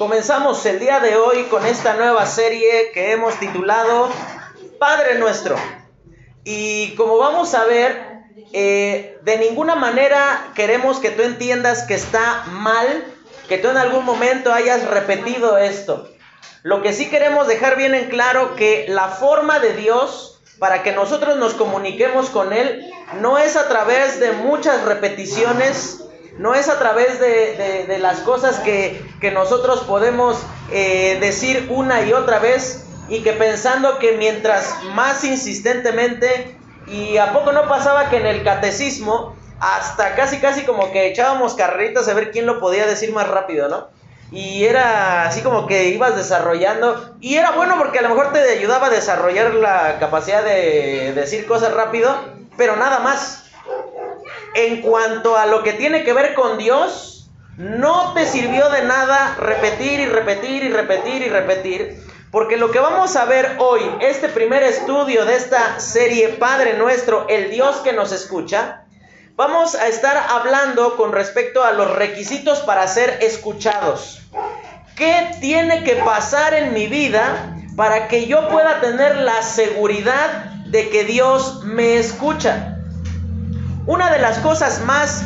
Comenzamos el día de hoy con esta nueva serie que hemos titulado Padre Nuestro. Y como vamos a ver, eh, de ninguna manera queremos que tú entiendas que está mal que tú en algún momento hayas repetido esto. Lo que sí queremos dejar bien en claro que la forma de Dios para que nosotros nos comuniquemos con Él no es a través de muchas repeticiones, no es a través de, las cosas que, nosotros podemos eh, decir una y otra vez y que pensando que mientras más insistentemente, y a poco no pasaba que en el catecismo, hasta casi casi como que echábamos carreritas a ver quién lo podía decir más rápido, ¿no? Y era así como que ibas desarrollando. Y era bueno porque a lo mejor te ayudaba a desarrollar la capacidad de decir cosas rápido, pero nada más. En cuanto a lo que tiene que ver con Dios, no te sirvió de nada repetir y repetir y repetir y repetir. Porque lo que vamos a ver hoy, este primer estudio de esta serie Padre Nuestro, el Dios que nos escucha, Vamos a estar hablando con respecto a los requisitos para ser escuchados. ¿Qué tiene que pasar en mi vida para que yo pueda tener la seguridad de que Dios me escucha? Una de las cosas más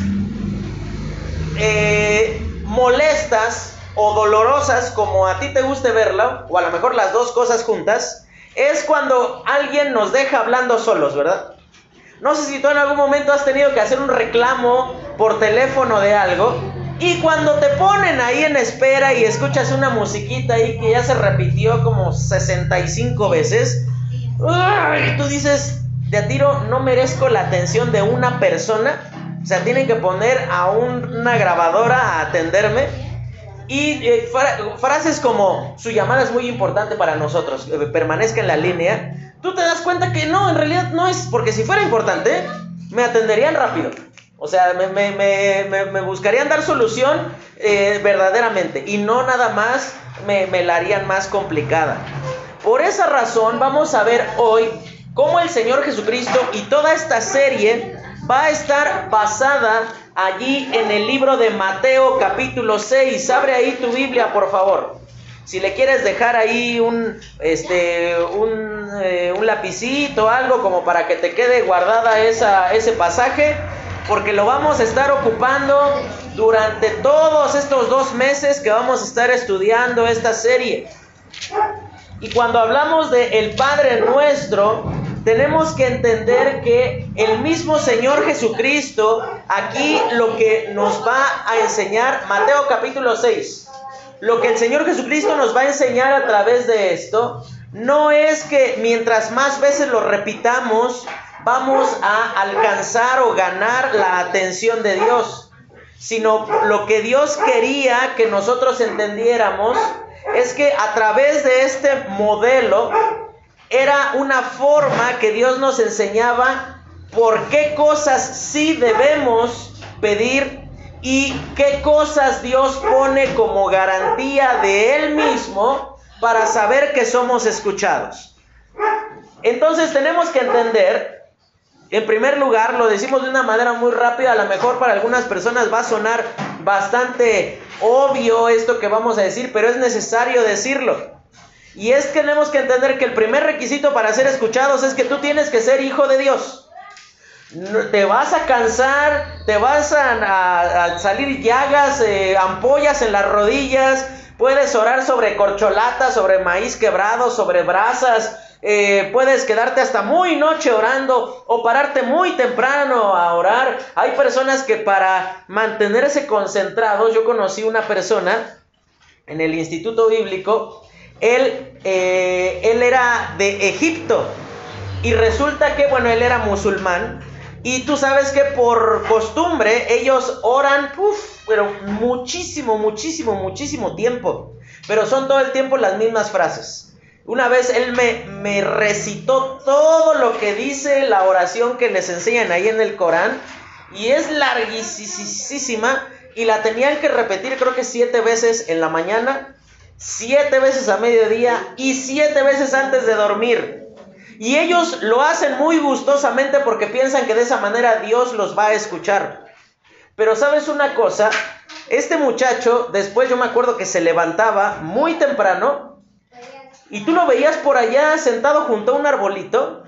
eh, molestas o dolorosas, como a ti te guste verlo, o a lo mejor las dos cosas juntas, es cuando alguien nos deja hablando solos, ¿verdad? No sé si tú en algún momento has tenido que hacer un reclamo por teléfono de algo. Y cuando te ponen ahí en espera y escuchas una musiquita ahí que ya se repitió como 65 veces, y tú dices, de a tiro no merezco la atención de una persona. O sea, tienen que poner a una grabadora a atenderme. Y eh, frases como, su llamada es muy importante para nosotros, eh, permanezca en la línea tú te das cuenta que no, en realidad no es, porque si fuera importante, me atenderían rápido. O sea, me, buscarían dar solución eh, verdaderamente y no nada más me, la harían más complicada. Por esa razón vamos a ver hoy cómo el Señor Jesucristo y toda esta serie va a estar basada allí en el libro de Mateo capítulo 6. Abre ahí tu Biblia, por favor. Si le quieres dejar ahí un, este, eh, un lapicito, algo como para que te quede guardada esa, ese pasaje, porque lo vamos a estar ocupando durante todos estos dos meses que vamos a estar estudiando esta serie. Y cuando hablamos de el Padre nuestro, tenemos que entender que el mismo Señor Jesucristo, aquí lo que nos va a enseñar, Mateo capítulo 6, lo que el Señor Jesucristo nos va a enseñar a través de esto no es que mientras más veces lo repitamos, vamos a alcanzar o ganar la atención de Dios, sino lo que Dios quería que nosotros entendiéramos es que a través de este modelo era una forma que Dios nos enseñaba por qué cosas sí debemos pedir y qué cosas Dios pone como garantía de Él mismo para saber que somos escuchados. Entonces tenemos que entender, en primer lugar, lo decimos de una manera muy rápida, a lo mejor para algunas personas va a sonar bastante obvio esto que vamos a decir, pero es necesario decirlo. Y es que tenemos que entender que el primer requisito para ser escuchados es que tú tienes que ser hijo de Dios te vas a cansar, te vas a, salir llagas, eh, ampollas en las rodillas, puedes orar sobre corcholatas, sobre maíz quebrado, sobre brasas, eh, puedes quedarte hasta muy noche orando o pararte muy temprano a orar. Hay personas que para mantenerse concentrados, yo conocí una persona en el Instituto Bíblico, él, eh, él era de Egipto y resulta que, bueno, él era musulmán y tú sabes que por costumbre ellos oran, pero muchísimo, muchísimo, muchísimo tiempo. Pero son todo el tiempo las mismas frases. Una vez él me, me recitó todo lo que dice la oración que les enseñan ahí en el Corán. Y es larguísima. Y la tenían que repetir creo que siete veces en la mañana, siete veces a mediodía y siete veces antes de dormir. Y ellos lo hacen muy gustosamente porque piensan que de esa manera Dios los va a escuchar. Pero sabes una cosa, Este muchacho, después yo me acuerdo que se levantaba muy temprano y tú lo veías por allá sentado junto a un arbolito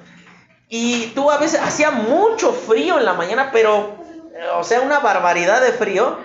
y tú a veces hacía mucho frío en la mañana, pero, o sea, una barbaridad de frío.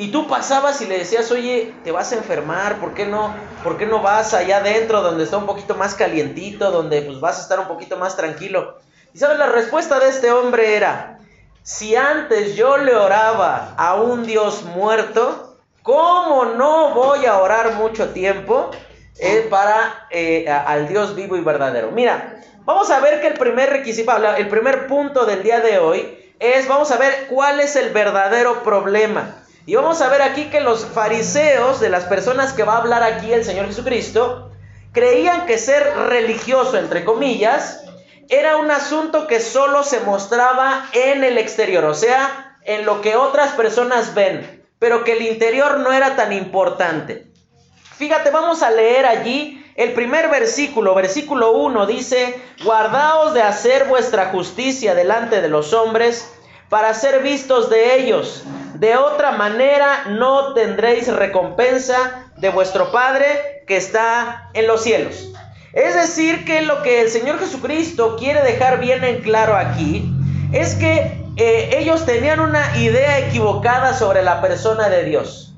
Y tú pasabas y le decías, oye, te vas a enfermar, ¿por qué no, por qué no vas allá adentro donde está un poquito más calientito, donde pues vas a estar un poquito más tranquilo? Y sabes, la respuesta de este hombre era, si antes yo le oraba a un Dios muerto, ¿cómo no voy a orar mucho tiempo eh, para eh, al Dios vivo y verdadero? Mira, vamos a ver que el primer requisito, el primer punto del día de hoy es, vamos a ver cuál es el verdadero problema. Y vamos a ver aquí que los fariseos, de las personas que va a hablar aquí el Señor Jesucristo, creían que ser religioso, entre comillas, era un asunto que solo se mostraba en el exterior, o sea, en lo que otras personas ven, pero que el interior no era tan importante. Fíjate, vamos a leer allí el primer versículo, versículo 1 dice, guardaos de hacer vuestra justicia delante de los hombres para ser vistos de ellos. De otra manera no tendréis recompensa de vuestro Padre que está en los cielos. Es decir, que lo que el Señor Jesucristo quiere dejar bien en claro aquí es que eh, ellos tenían una idea equivocada sobre la persona de Dios.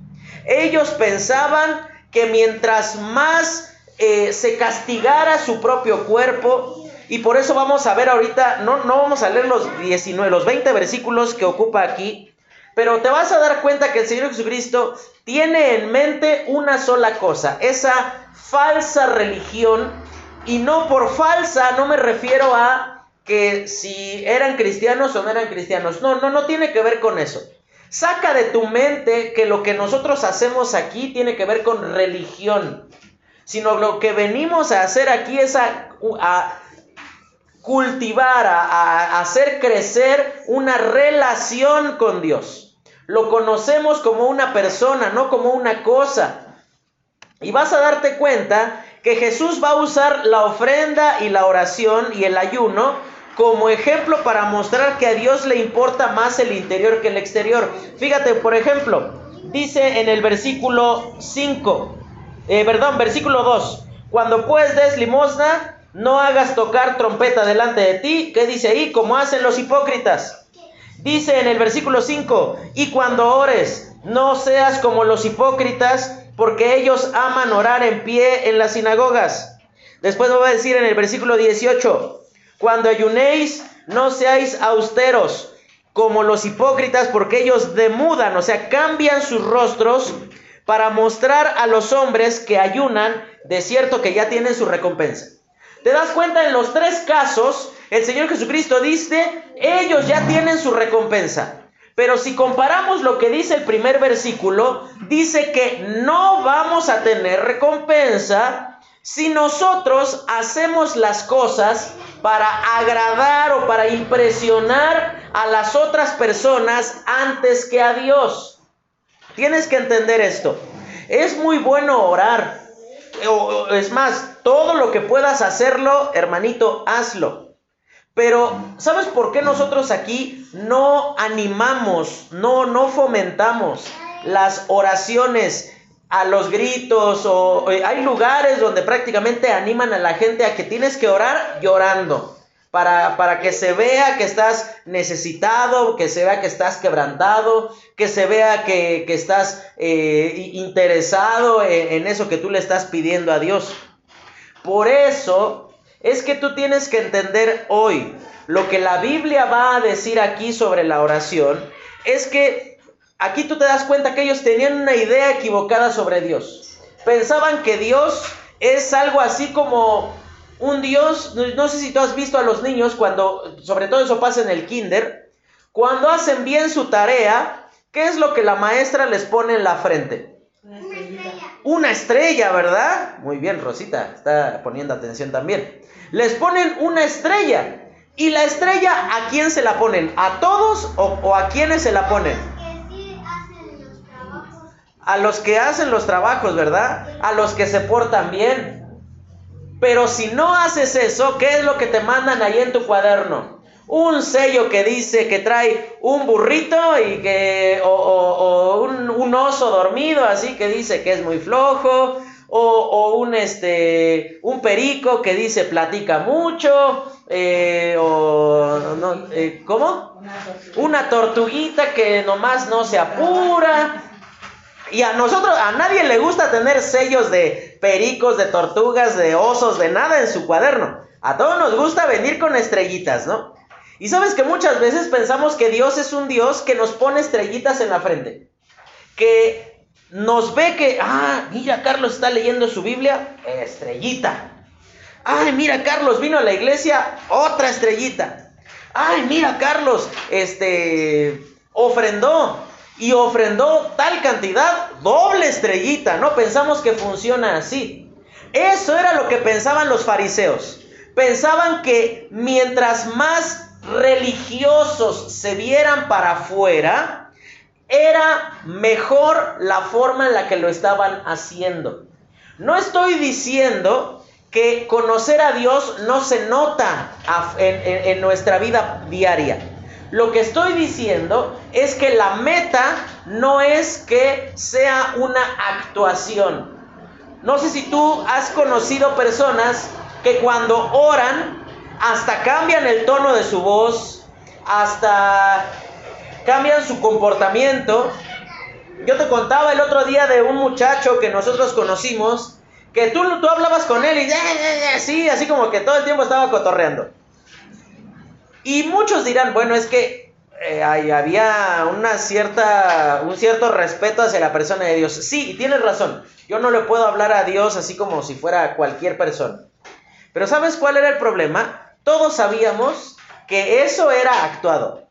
Ellos pensaban que mientras más eh, se castigara su propio cuerpo, y por eso vamos a ver ahorita, no, no vamos a leer los 19, los 20 versículos que ocupa aquí, pero te vas a dar cuenta que el Señor Jesucristo tiene en mente una sola cosa, esa falsa religión y no por falsa, no me refiero a que si eran cristianos o no eran cristianos. No, no, no tiene que ver con eso. Saca de tu mente que lo que nosotros hacemos aquí tiene que ver con religión. Sino lo que venimos a hacer aquí es a, cultivar, a hacer crecer una relación con Dios. Lo conocemos como una persona, no como una cosa. Y vas a darte cuenta que Jesús va a usar la ofrenda y la oración y el ayuno como ejemplo para mostrar que a Dios le importa más el interior que el exterior. Fíjate, por ejemplo, dice en el versículo 5, eh, perdón, versículo 2, cuando pues des limosna, no hagas tocar trompeta delante de ti, ¿qué dice ahí? Como hacen los hipócritas. Dice en el versículo 5, y cuando ores, no seas como los hipócritas, porque ellos aman orar en pie en las sinagogas. Después va a decir en el versículo 18, cuando ayunéis, no seáis austeros como los hipócritas, porque ellos demudan, o sea, cambian sus rostros para mostrar a los hombres que ayunan, de cierto que ya tienen su recompensa. ¿Te das cuenta? En los tres casos, el Señor Jesucristo dice, ellos ya tienen su recompensa. Pero si comparamos lo que dice el primer versículo, dice que no vamos a tener recompensa si nosotros hacemos las cosas para agradar o para impresionar a las otras personas antes que a Dios. Tienes que entender esto. Es muy bueno orar. Es más, todo lo que puedas hacerlo, hermanito, hazlo. Pero, ¿sabes por qué nosotros aquí no animamos, no, no fomentamos las oraciones a los gritos? O, eh, hay lugares donde prácticamente animan a la gente a que tienes que orar llorando. Para, para, que se vea que estás necesitado, que se vea que estás quebrantado, que se vea que, estás eh, interesado en, en eso que tú le estás pidiendo a Dios. Por eso es que tú tienes que entender hoy lo que la Biblia va a decir aquí sobre la oración. Es que aquí tú te das cuenta que ellos tenían una idea equivocada sobre Dios. Pensaban que Dios es algo así como un Dios, no sé si tú has visto a los niños cuando, sobre todo eso pasa en el kinder, cuando hacen bien su tarea, ¿qué es lo que la maestra les pone en la frente? Una estrella, ¿verdad? Muy bien, Rosita, está poniendo atención también les ponen una estrella. ¿Y la estrella a quién se la ponen? ¿A todos o, a quiénes se la ponen? A los que hacen los trabajos, ¿verdad? A los que se portan bien. Pero si no haces eso, ¿qué es lo que te mandan ahí en tu cuaderno? un sello que dice que trae un burrito y que, o, un, oso dormido, así que dice que es muy flojo, o, un, este, un perico que dice platica mucho, eh, o, no, eh, ¿cómo? Una tortuguita que nomás no se apura. Y a nosotros, a nadie le gusta tener sellos de pericos, de tortugas, de osos, de nada en su cuaderno. A todos nos gusta venir con estrellitas, ¿no? Y sabes que muchas veces pensamos que Dios es un Dios que nos pone estrellitas en la frente. Que nos ve que, ah, mira, Carlos está leyendo su Biblia, estrellita. Ay, mira, Carlos vino a la iglesia, otra estrellita. Ay, mira, Carlos, este, ofrendó y ofrendó tal cantidad, doble estrellita, ¿no? Pensamos que funciona así. Eso era lo que pensaban los fariseos. Pensaban que mientras más religiosos se vieran para afuera, era mejor la forma en la que lo estaban haciendo. No estoy diciendo que conocer a Dios no se nota en, nuestra vida diaria. Lo que estoy diciendo es que la meta no es que sea una actuación. No sé si tú has conocido personas que cuando oran hasta cambian el tono de su voz, hasta cambian su comportamiento. Yo te contaba el otro día de un muchacho que nosotros conocimos, que tú, tú hablabas con él y así, así como que todo el tiempo estaba cotorreando. Y muchos dirán, bueno, es que eh, había una cierta, un cierto respeto hacia la persona de Dios. Sí, tienes razón. Yo no le puedo hablar a Dios así como si fuera cualquier persona. Pero ¿sabes cuál era el problema? Todos sabíamos que eso era actuado,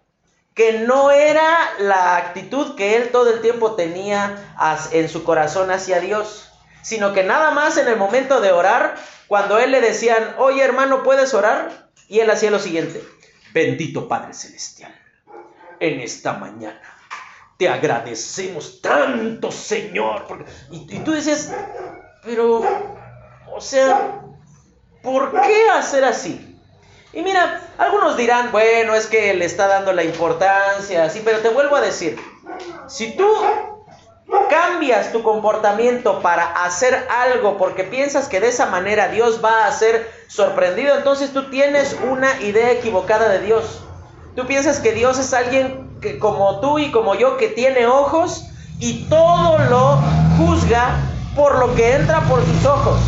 que no era la actitud que él todo el tiempo tenía en su corazón hacia Dios sino que nada más en el momento de orar, cuando él le decían, oye hermano, ¿puedes orar? Y él hacía lo siguiente, bendito Padre Celestial, en esta mañana te agradecemos tanto, Señor. Y, y tú dices, pero, o sea, ¿por qué hacer así? Y mira, algunos dirán, bueno, es que le está dando la importancia, sí, pero te vuelvo a decir, si tú cambias tu comportamiento para hacer algo porque piensas que de esa manera Dios va a ser sorprendido, entonces tú tienes una idea equivocada de Dios. Tú piensas que Dios es alguien que, como tú y como yo que tiene ojos y todo lo juzga por lo que entra por sus ojos.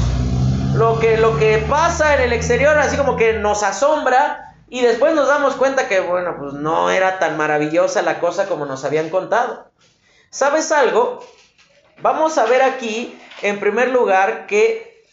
Lo que, lo que pasa en el exterior así como que nos asombra y después nos damos cuenta que bueno, pues no era tan maravillosa la cosa como nos habían contado. ¿Sabes algo? Vamos a ver aquí, en primer lugar, que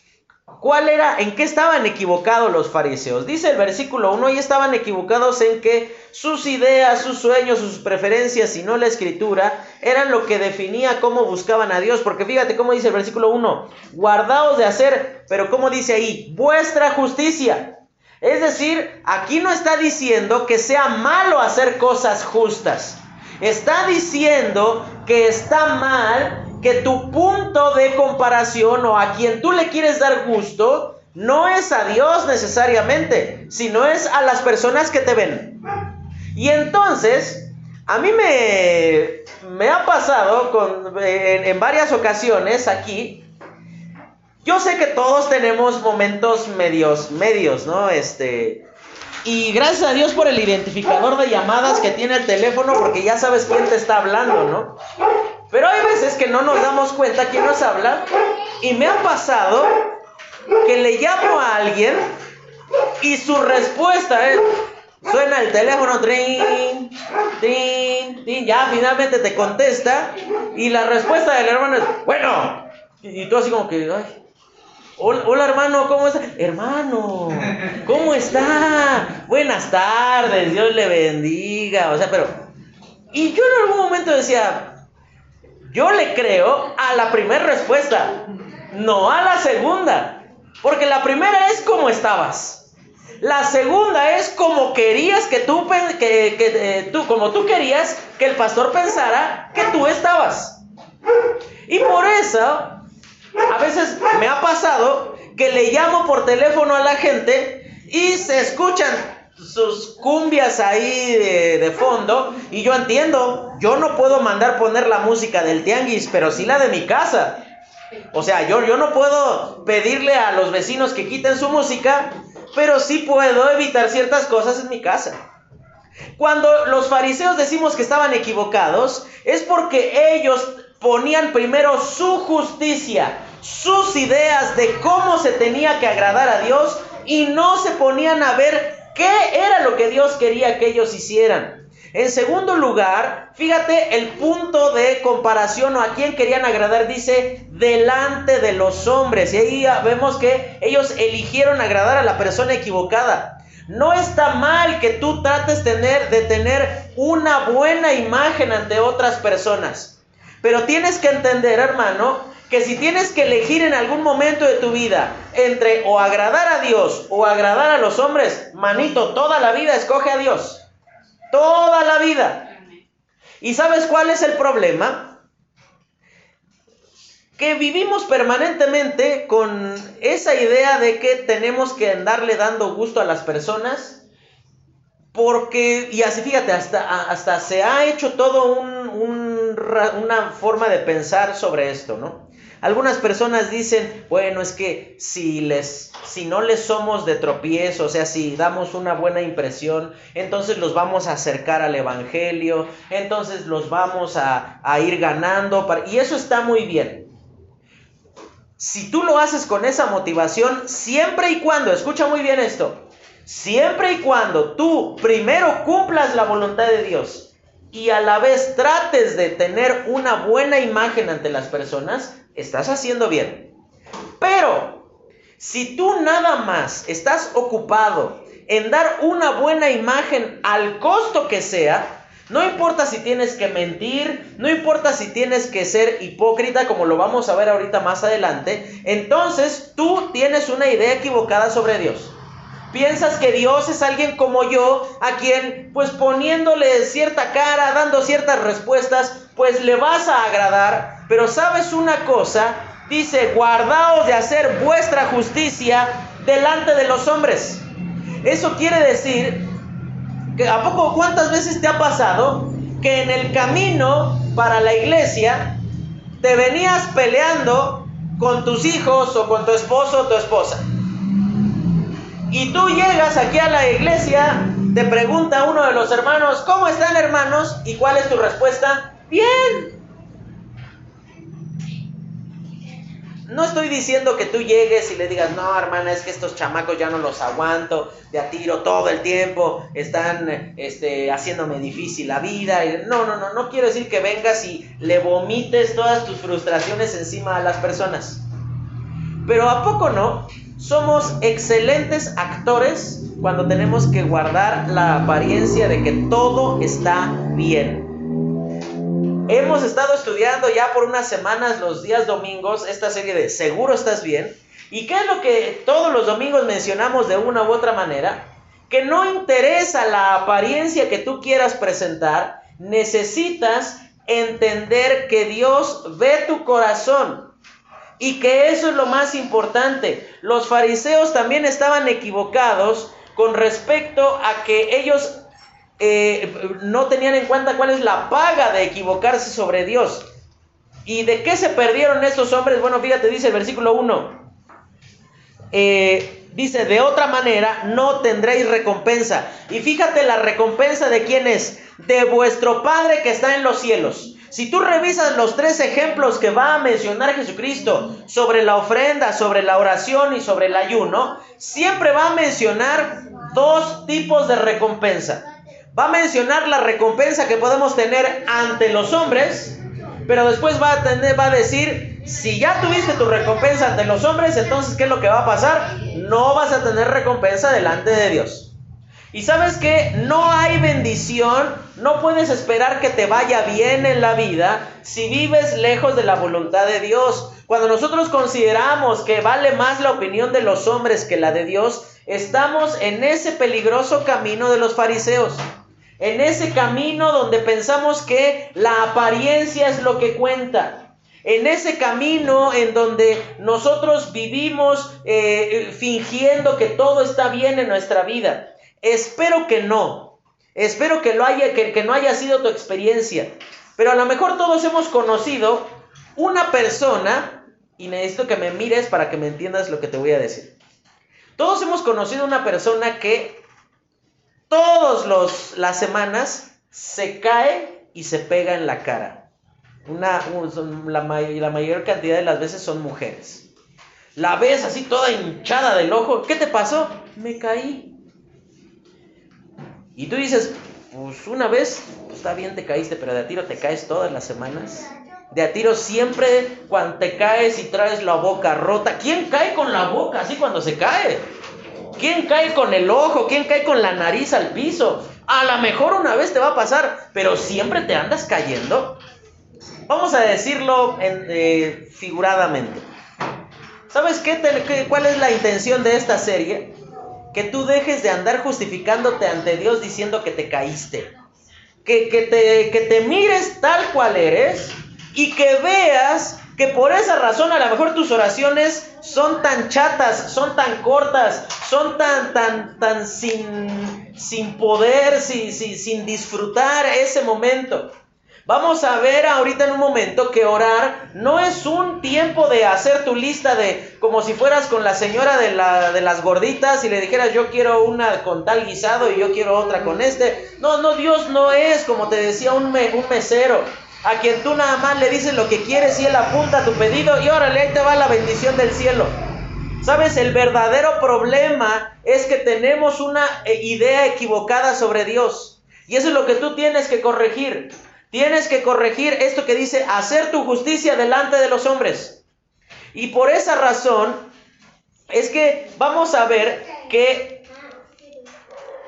cuál era, en qué estaban equivocados los fariseos. Dice el versículo 1, y estaban equivocados en que sus ideas, sus sueños, sus preferencias y no la escritura eran lo que definía cómo buscaban a Dios. Porque fíjate cómo dice el versículo 1, guardaos de hacer, pero cómo dice ahí, vuestra justicia. Es decir, aquí no está diciendo que sea malo hacer cosas justas. Está diciendo que está mal que tu punto de comparación o a quien tú le quieres dar gusto no es a Dios necesariamente, sino es a las personas que te ven. Y entonces, a mí me, me ha pasado en, en varias ocasiones aquí, yo sé que todos tenemos momentos medios, medios, ¿no? Este, y gracias a Dios por el identificador de llamadas que tiene el teléfono, porque ya sabes quién te está hablando, ¿no? Pero hay veces que no nos damos cuenta quién nos habla. Y me ha pasado que le llamo a alguien y su respuesta es, suena el teléfono, trin, trin, trin, ya finalmente te contesta. Y la respuesta del hermano es, bueno. Y, y tú así como que, ay, Hola, hermano, ¿cómo está? Hermano, ¿cómo está? Buenas tardes, Dios le bendiga. O sea, pero... Y yo en algún momento decía, yo le creo a la primera respuesta, no a la segunda. Porque la primera es como estabas. La segunda es como querías que tú, que, eh, tú, como tú querías que el pastor pensara que tú estabas. Y por eso a veces me ha pasado que le llamo por teléfono a la gente y se escuchan sus cumbias ahí de, de, fondo y yo entiendo, yo no puedo mandar poner la música del tianguis, pero sí la de mi casa. O sea, yo, yo no puedo pedirle a los vecinos que quiten su música, pero sí puedo evitar ciertas cosas en mi casa. Cuando los fariseos decimos que estaban equivocados, es porque ellos ponían primero su justicia, sus ideas de cómo se tenía que agradar a Dios y no se ponían a ver qué era lo que Dios quería que ellos hicieran. En segundo lugar, fíjate el punto de comparación o a quién querían agradar, dice, delante de los hombres. Y ahí vemos que ellos eligieron agradar a la persona equivocada. No está mal que tú trates de tener una buena imagen ante otras personas. Pero tienes que entender, hermano, que si tienes que elegir en algún momento de tu vida entre o agradar a Dios o agradar a los hombres, manito, toda la vida escoge a Dios. Toda la vida. ¿Y sabes cuál es el problema? Que vivimos permanentemente con esa idea de que tenemos que andarle dando gusto a las personas. Porque, y así fíjate, hasta, hasta se ha hecho todo una forma de pensar sobre esto, ¿no? Algunas personas dicen, bueno, es que si les si no les somos de tropiezo, o sea, si damos una buena impresión, entonces los vamos a acercar al evangelio, entonces los vamos a, a ir ganando y eso está muy bien. Si tú lo haces con esa motivación, siempre y cuando, escucha muy bien esto, siempre y cuando tú primero cumplas la voluntad de Dios y a la vez trates de tener una buena imagen ante las personas, estás haciendo bien. Pero si tú nada más estás ocupado en dar una buena imagen al costo que sea, no importa si tienes que mentir, no importa si tienes que ser hipócrita, como lo vamos a ver ahorita más adelante, entonces tú tienes una idea equivocada sobre Dios. Piensas que Dios es alguien como yo, a quien pues poniéndole cierta cara, dando ciertas respuestas, pues le vas a agradar, pero sabes una cosa, dice, guardaos de hacer vuestra justicia delante de los hombres. Eso quiere decir que a poco cuántas veces te ha pasado que en el camino para la iglesia te venías peleando con tus hijos o con tu esposo o tu esposa. Y tú llegas aquí a la iglesia, te pregunta uno de los hermanos, ¿cómo están hermanos? ¿Y cuál es tu respuesta? Bien. No estoy diciendo que tú llegues y le digas, no, hermana, es que estos chamacos ya no los aguanto, de a tiro todo el tiempo, están este, haciéndome difícil la vida. No, no, no, no quiero decir que vengas y le vomites todas tus frustraciones encima a las personas. Pero ¿a poco no? Somos excelentes actores cuando tenemos que guardar la apariencia de que todo está bien. Hemos estado estudiando ya por unas semanas los días domingos esta serie de Seguro estás bien. ¿Y qué es lo que todos los domingos mencionamos de una u otra manera? Que no interesa la apariencia que tú quieras presentar, necesitas entender que Dios ve tu corazón y que eso es lo más importante. Los fariseos también estaban equivocados con respecto a que ellos eh, no tenían en cuenta cuál es la paga de equivocarse sobre Dios. ¿Y de qué se perdieron estos hombres? Bueno, fíjate, dice el versículo 1. Eh, dice, de otra manera no tendréis recompensa. Y fíjate la recompensa de quién es. De vuestro Padre que está en los cielos. Si tú revisas los tres ejemplos que va a mencionar Jesucristo sobre la ofrenda, sobre la oración y sobre el ayuno, siempre va a mencionar dos tipos de recompensa va a mencionar la recompensa que podemos tener ante los hombres, pero después va a, tener, va a decir, si ya tuviste tu recompensa ante los hombres, entonces ¿qué es lo que va a pasar? No vas a tener recompensa delante de Dios. Y sabes que no hay bendición, no puedes esperar que te vaya bien en la vida si vives lejos de la voluntad de Dios. Cuando nosotros consideramos que vale más la opinión de los hombres que la de Dios, estamos en ese peligroso camino de los fariseos. En ese camino donde pensamos que la apariencia es lo que cuenta, en ese camino en donde nosotros vivimos eh, fingiendo que todo está bien en nuestra vida, Espero que no. Espero que, lo haya, que, no haya sido tu experiencia. Pero a lo mejor todos hemos conocido una persona, y necesito que me mires para que me entiendas lo que te voy a decir. Todos hemos conocido una persona que todas las semanas se cae y se pega en la cara. Una, la, la mayor cantidad de las veces son mujeres. La ves así toda hinchada del ojo. ¿Qué te pasó? Me caí. Y tú dices, pues una vez, pues está bien te caíste, pero de a tiro te caes todas las semanas. De a tiro siempre cuando te caes y traes la boca rota. ¿Quién cae con la boca así cuando se cae? ¿Quién cae con el ojo? ¿Quién cae con la nariz al piso? A lo mejor una vez te va a pasar, pero siempre te andas cayendo. Vamos a decirlo eh, figuradamente. ¿Sabes qué, cuál es la intención de esta serie? Que tú dejes de andar justificándote ante Dios diciendo que te caíste. Que, que, te, que te mires tal cual eres y que veas que por esa razón a lo mejor tus oraciones son tan chatas, son tan cortas, son tan, tan, tan sin, sin poder, sin, sin, sin disfrutar ese momento. Vamos a ver ahorita en un momento que orar no es un tiempo de hacer tu lista de como si fueras con la señora de, la, de las gorditas y le dijeras yo quiero una con tal guisado y yo quiero otra con este. No, no, Dios no es como te decía un, un mesero a quien tú nada más le dices lo que quieres y él apunta tu pedido y órale, ahí te va la bendición del cielo. Sabes, el verdadero problema es que tenemos una eh, idea equivocada sobre Dios. Y eso es lo que tú tienes que corregir. Tienes que corregir esto que dice hacer tu justicia delante de los hombres. Y por esa razón es que vamos a ver que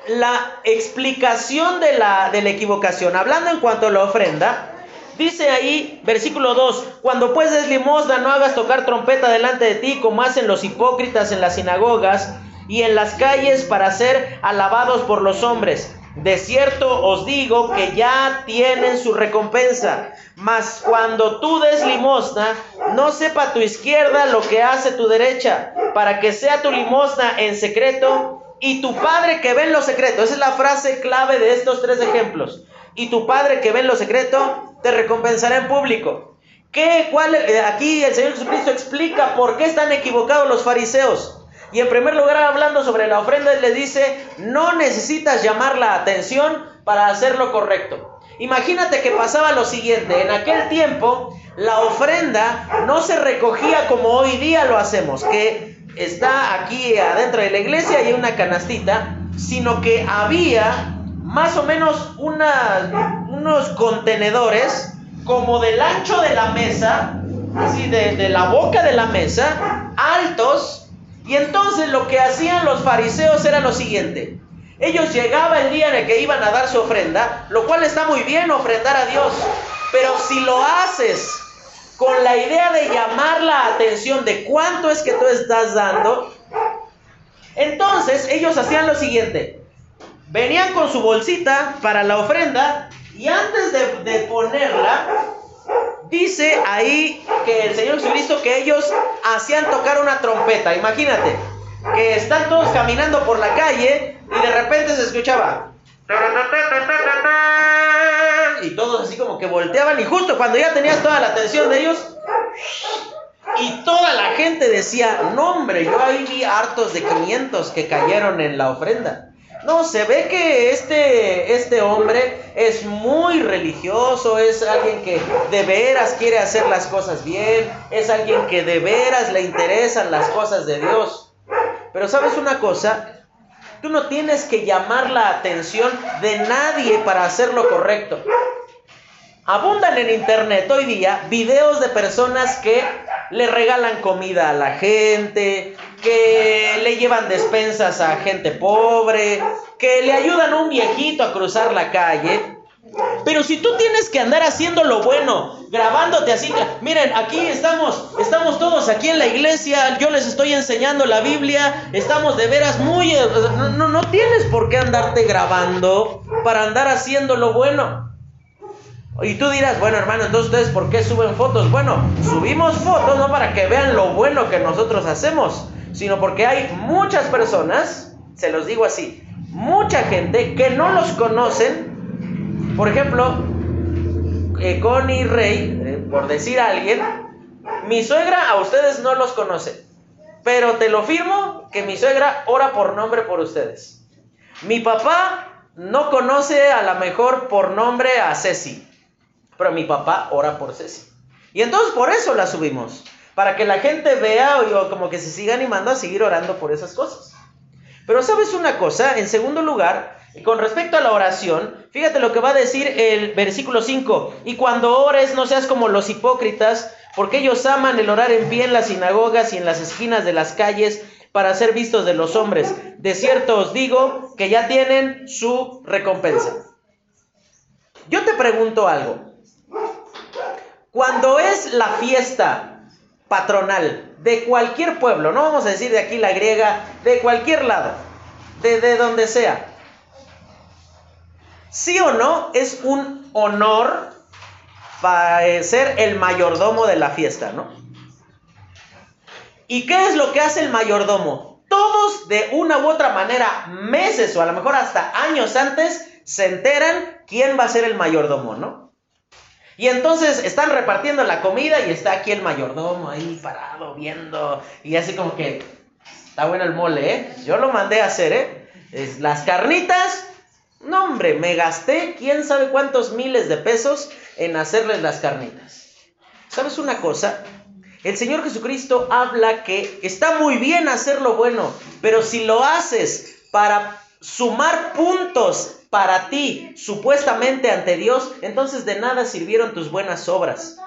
la explicación de la, equivocación, hablando en cuanto a la ofrenda, Dice ahí, versículo 2, cuando pues des limosna no hagas tocar trompeta delante de ti como hacen los hipócritas en las sinagogas y en las calles para ser alabados por los hombres. De cierto os digo que ya tienen su recompensa. Mas cuando tú des limosna, no sepa tu izquierda lo que hace tu derecha, para que sea tu limosna en secreto y tu Padre que ve en lo secreto. Esa es la frase clave de estos tres ejemplos. Y tu Padre que ve en lo secreto te recompensará en público. ¿Qué, cuál, eh, aquí el Señor Jesucristo explica por qué están equivocados los fariseos. Y en primer lugar, hablando sobre la ofrenda, Él le dice, no necesitas llamar la atención para hacer lo correcto. Imagínate que pasaba lo siguiente, en aquel tiempo la ofrenda no se recogía como hoy día lo hacemos, que está aquí adentro de la iglesia y hay una canastita, sino que había más o menos unos contenedores como del ancho de la mesa, así de, de la boca de la mesa, altos, y entonces lo que hacían los fariseos era lo siguiente. Ellos llegaba el día en el que iban a dar su ofrenda, lo cual está muy bien ofrendar a Dios, pero si lo haces con la idea de llamar la atención de cuánto es que tú estás dando, entonces ellos hacían lo siguiente. Venían con su bolsita para la ofrenda y antes de, de ponerla, Dice ahí que el Señor Jesucristo que ellos hacían tocar una trompeta. Imagínate que están todos caminando por la calle y de repente se escuchaba. Y todos así como que volteaban y justo cuando ya tenías toda la atención de ellos, y toda la gente decía, no hombre, yo ahí vi hartos de 500 que cayeron en la ofrenda. No, se ve que este, este hombre es muy religioso, es alguien que de veras quiere hacer las cosas bien, es alguien que de veras le interesan las cosas de Dios. Pero sabes una cosa, tú no tienes que llamar la atención de nadie para hacer lo correcto. Abundan en internet hoy día videos de personas que le regalan comida a la gente, que le llevan despensas a gente pobre, que le ayudan a un viejito a cruzar la calle. Pero si tú tienes que andar haciendo lo bueno, grabándote así, miren, aquí estamos, estamos todos aquí en la iglesia, yo les estoy enseñando la Biblia, estamos de veras muy, eh, no, no tienes por qué andarte grabando para andar haciendo lo bueno. Y tú dirás, bueno hermano, entonces ustedes por qué suben fotos? Bueno, subimos fotos no para que vean lo bueno que nosotros hacemos, sino porque hay muchas personas, se los digo así, mucha gente que no los conocen. Por ejemplo, eh, Connie Rey, eh, por decir a alguien, mi suegra a ustedes no los conoce. Pero te lo firmo que mi suegra ora por nombre por ustedes. Mi papá no conoce a la mejor por nombre a Ceci. Pero mi papá ora por Ceci. Y entonces por eso la subimos. Para que la gente vea o como que se siga animando a seguir orando por esas cosas. Pero sabes una cosa, en segundo lugar, con respecto a la oración, fíjate lo que va a decir el versículo 5. Y cuando ores no seas como los hipócritas, porque ellos aman el orar en pie en las sinagogas y en las esquinas de las calles para ser vistos de los hombres. De cierto os digo que ya tienen su recompensa. Yo te pregunto algo. Cuando es la fiesta patronal de cualquier pueblo, no vamos a decir de aquí la griega, de cualquier lado, de, de donde sea. Sí o no, es un honor para ser el mayordomo de la fiesta, ¿no? ¿Y qué es lo que hace el mayordomo? Todos de una u otra manera, meses o a lo mejor hasta años antes, se enteran quién va a ser el mayordomo, ¿no? Y entonces están repartiendo la comida y está aquí el mayordomo ahí parado viendo y así como que está bueno el mole, ¿eh? Yo lo mandé a hacer, ¿eh? Es, las carnitas, no hombre, me gasté quién sabe cuántos miles de pesos en hacerles las carnitas. ¿Sabes una cosa? El Señor Jesucristo habla que está muy bien hacer lo bueno, pero si lo haces para sumar puntos para ti, supuestamente ante Dios, entonces de nada sirvieron tus buenas obras.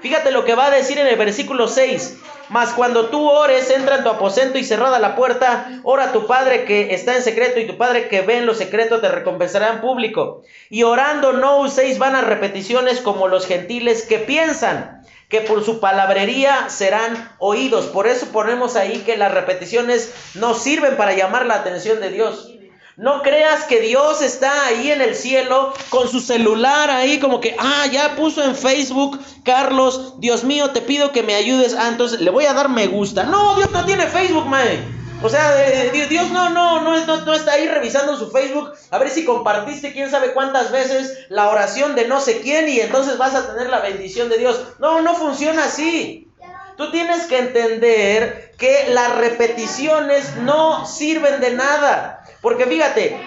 Fíjate lo que va a decir en el versículo 6. Mas cuando tú ores, entra en tu aposento y cerrada la puerta, ora a tu Padre que está en secreto y tu Padre que ve en lo secreto te recompensará en público. Y orando no uséis vanas repeticiones como los gentiles que piensan que por su palabrería serán oídos. Por eso ponemos ahí que las repeticiones no sirven para llamar la atención de Dios. No creas que Dios está ahí en el cielo con su celular ahí como que, ah, ya puso en Facebook, Carlos, Dios mío, te pido que me ayudes. Ah, entonces le voy a dar me gusta. No, Dios no tiene Facebook, mae. O sea, Dios no, no, no, no, no está ahí revisando su Facebook a ver si compartiste quién sabe cuántas veces la oración de no sé quién y entonces vas a tener la bendición de Dios. No, no funciona así. Tú tienes que entender que las repeticiones no sirven de nada. Porque fíjate,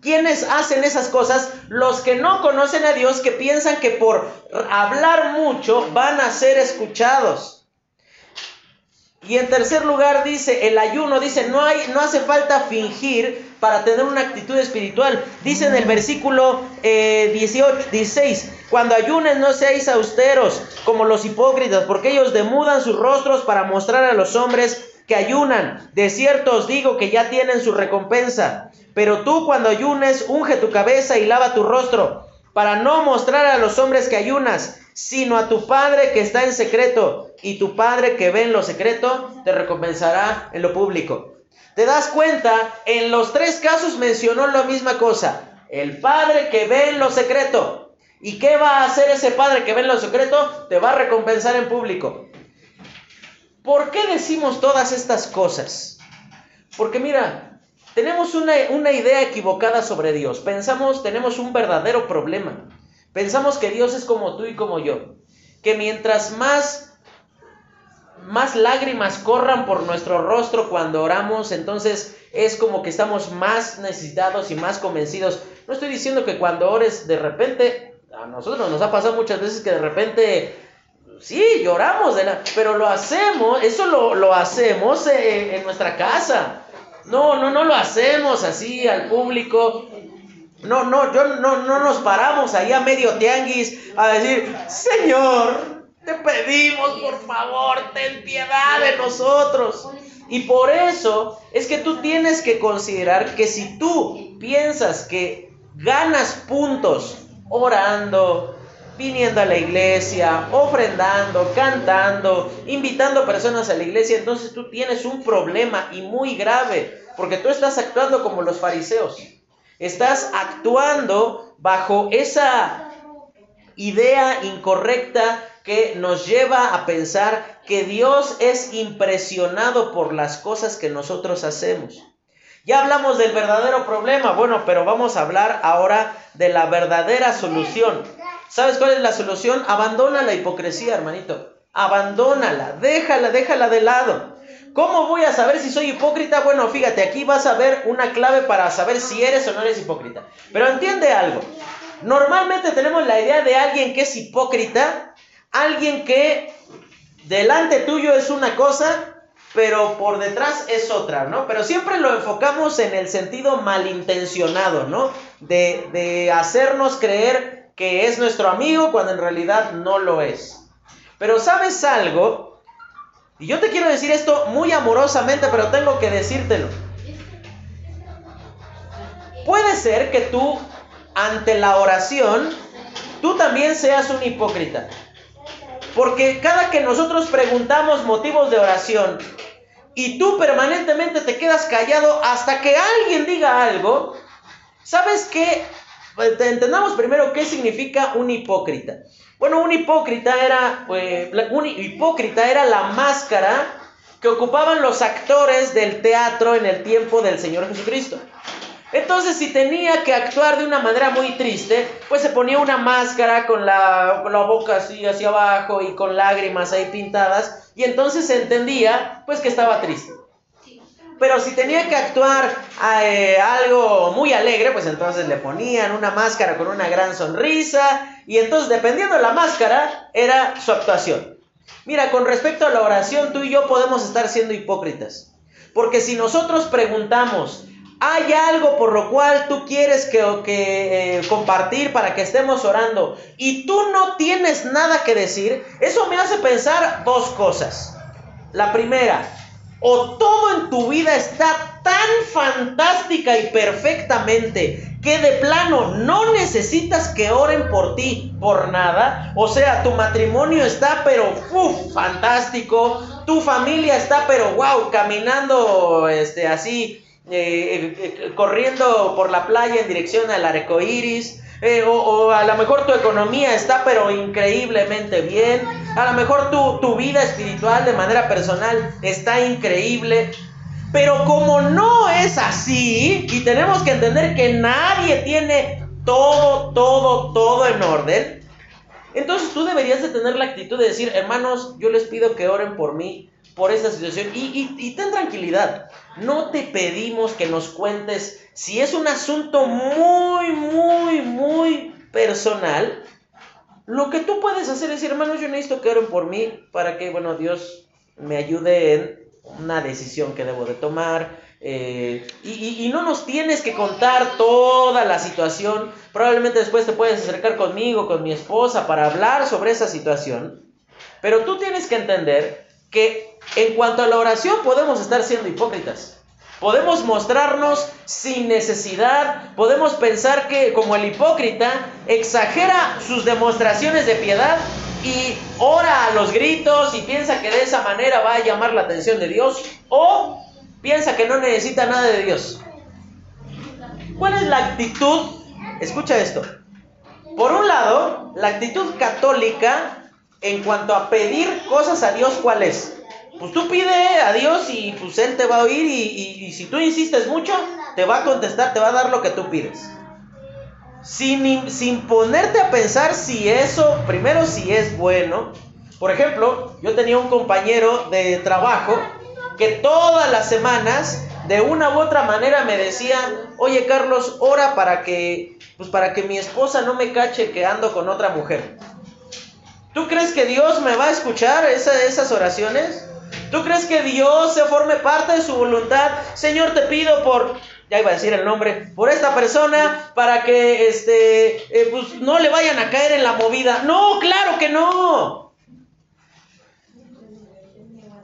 ¿quiénes hacen esas cosas? Los que no conocen a Dios, que piensan que por hablar mucho van a ser escuchados. Y en tercer lugar dice, el ayuno, dice, no, hay, no hace falta fingir para tener una actitud espiritual. Dice en el versículo 18, eh, 16, cuando ayunen no seáis austeros como los hipócritas, porque ellos demudan sus rostros para mostrar a los hombres que ayunan. De cierto os digo que ya tienen su recompensa. Pero tú cuando ayunes, unge tu cabeza y lava tu rostro, para no mostrar a los hombres que ayunas, sino a tu Padre que está en secreto, y tu Padre que ve en lo secreto, te recompensará en lo público. ¿Te das cuenta? En los tres casos mencionó la misma cosa. El Padre que ve en lo secreto. ¿Y qué va a hacer ese Padre que ve en lo secreto? Te va a recompensar en público. ¿Por qué decimos todas estas cosas? Porque mira, tenemos una, idea equivocada sobre Dios. Pensamos, tenemos un verdadero problema. Pensamos que Dios es como tú y como yo. Que mientras más más lágrimas corran por nuestro rostro cuando oramos, entonces es como que estamos más necesitados y más convencidos. No estoy diciendo que cuando ores de repente, a nosotros nos ha pasado muchas veces que de repente Sí, lloramos, de la, pero lo hacemos, eso lo, hacemos en, en nuestra casa. No, no, no lo hacemos así al público. No, no, yo no, no nos paramos ahí a medio tianguis a decir, Señor, te pedimos por favor, ten piedad de nosotros. Y por eso es que tú tienes que considerar que si tú piensas que ganas puntos orando, viniendo a la iglesia, ofrendando, cantando, invitando personas a la iglesia, entonces tú tienes un problema y muy grave, porque tú estás actuando como los fariseos. Estás actuando bajo esa idea incorrecta que nos lleva a pensar que Dios es impresionado por las cosas que nosotros hacemos. Ya hablamos del verdadero problema, bueno, pero vamos a hablar ahora de la verdadera solución. ¿Sabes cuál es la solución? Abandona la hipocresía, hermanito. Abandónala, déjala, déjala de lado. ¿Cómo voy a saber si soy hipócrita? Bueno, fíjate, aquí vas a ver una clave para saber si eres o no eres hipócrita. Pero entiende algo. Normalmente tenemos la idea de alguien que es hipócrita, alguien que delante tuyo es una cosa, pero por detrás es otra, ¿no? Pero siempre lo enfocamos en el sentido malintencionado, ¿no? De, de hacernos creer que es nuestro amigo cuando en realidad no lo es. Pero sabes algo, y yo te quiero decir esto muy amorosamente, pero tengo que decírtelo. Puede ser que tú, ante la oración, tú también seas un hipócrita. Porque cada que nosotros preguntamos motivos de oración y tú permanentemente te quedas callado hasta que alguien diga algo, ¿sabes qué? Pues, entendamos primero qué significa un hipócrita. Bueno, un hipócrita era, pues, hipócrita era la máscara que ocupaban los actores del teatro en el tiempo del Señor Jesucristo. Entonces, si tenía que actuar de una manera muy triste, pues se ponía una máscara con la, la, boca así hacia abajo y con lágrimas ahí pintadas, y entonces se entendía pues que estaba triste. Pero si tenía que actuar eh, algo muy alegre, pues entonces le ponían una máscara con una gran sonrisa, y entonces dependiendo de la máscara, era su actuación. Mira, con respecto a la oración, tú y yo podemos estar siendo hipócritas. Porque si nosotros preguntamos, hay algo por lo cual tú quieres que, que eh, compartir para que estemos orando y tú no tienes nada que decir, eso me hace pensar dos cosas. La primera, o todo en tu vida está tan fantástica y perfectamente que de plano no necesitas que oren por ti por nada. O sea, tu matrimonio está pero uf, fantástico, tu familia está pero wow, caminando este así eh, eh, eh, corriendo por la playa en dirección al arco iris. O, a lo mejor tu economía está pero increíblemente bien. A lo mejor tu, tu vida espiritual de manera personal está increíble. Pero como no es así, y tenemos que entender que nadie tiene todo, todo, todo en orden, entonces tú deberías de tener la actitud de decir, hermanos, yo les pido que oren por mí, por esta situación. Y, ten tranquilidad. No te pedimos que nos cuentes si es un asunto muy, muy, muy personal. Lo que tú puedes hacer es decir, hermanos, yo necesito que oren por mí para que, bueno, Dios me ayude en una decisión que debo de tomar. Eh, y, y, no nos tienes que contar toda la situación. Probablemente después te puedes acercar conmigo, con mi esposa, para hablar sobre esa situación. Pero tú tienes que entender que en cuanto a la oración podemos estar siendo hipócritas. Podemos mostrarnos sin necesidad, podemos pensar que como el hipócrita exagera sus demostraciones de piedad y ora a los gritos y piensa que de esa manera va a llamar la atención de Dios o piensa que no necesita nada de Dios. ¿Cuál es la actitud? Escucha esto. Por un lado, la actitud católica en cuanto a pedir cosas a Dios, ¿cuál es? Pues tú pide a Dios y pues Él te va a oír y, si tú insistes mucho, te va a contestar, te va a dar lo que tú pides. Sin, sin ponerte a pensar si eso, primero si es bueno. Por ejemplo, yo tenía un compañero de trabajo que todas las semanas, de una u otra manera, me decía, oye Carlos, ora para que, pues para que mi esposa no me cache que ando con otra mujer. ¿Tú crees que Dios me va a escuchar esas oraciones? ¿Tú crees que Dios se forme parte de su voluntad? Señor, te pido por, ya iba a decir el nombre, por esta persona para que este, eh, pues, no le vayan a caer en la movida. No, claro que no.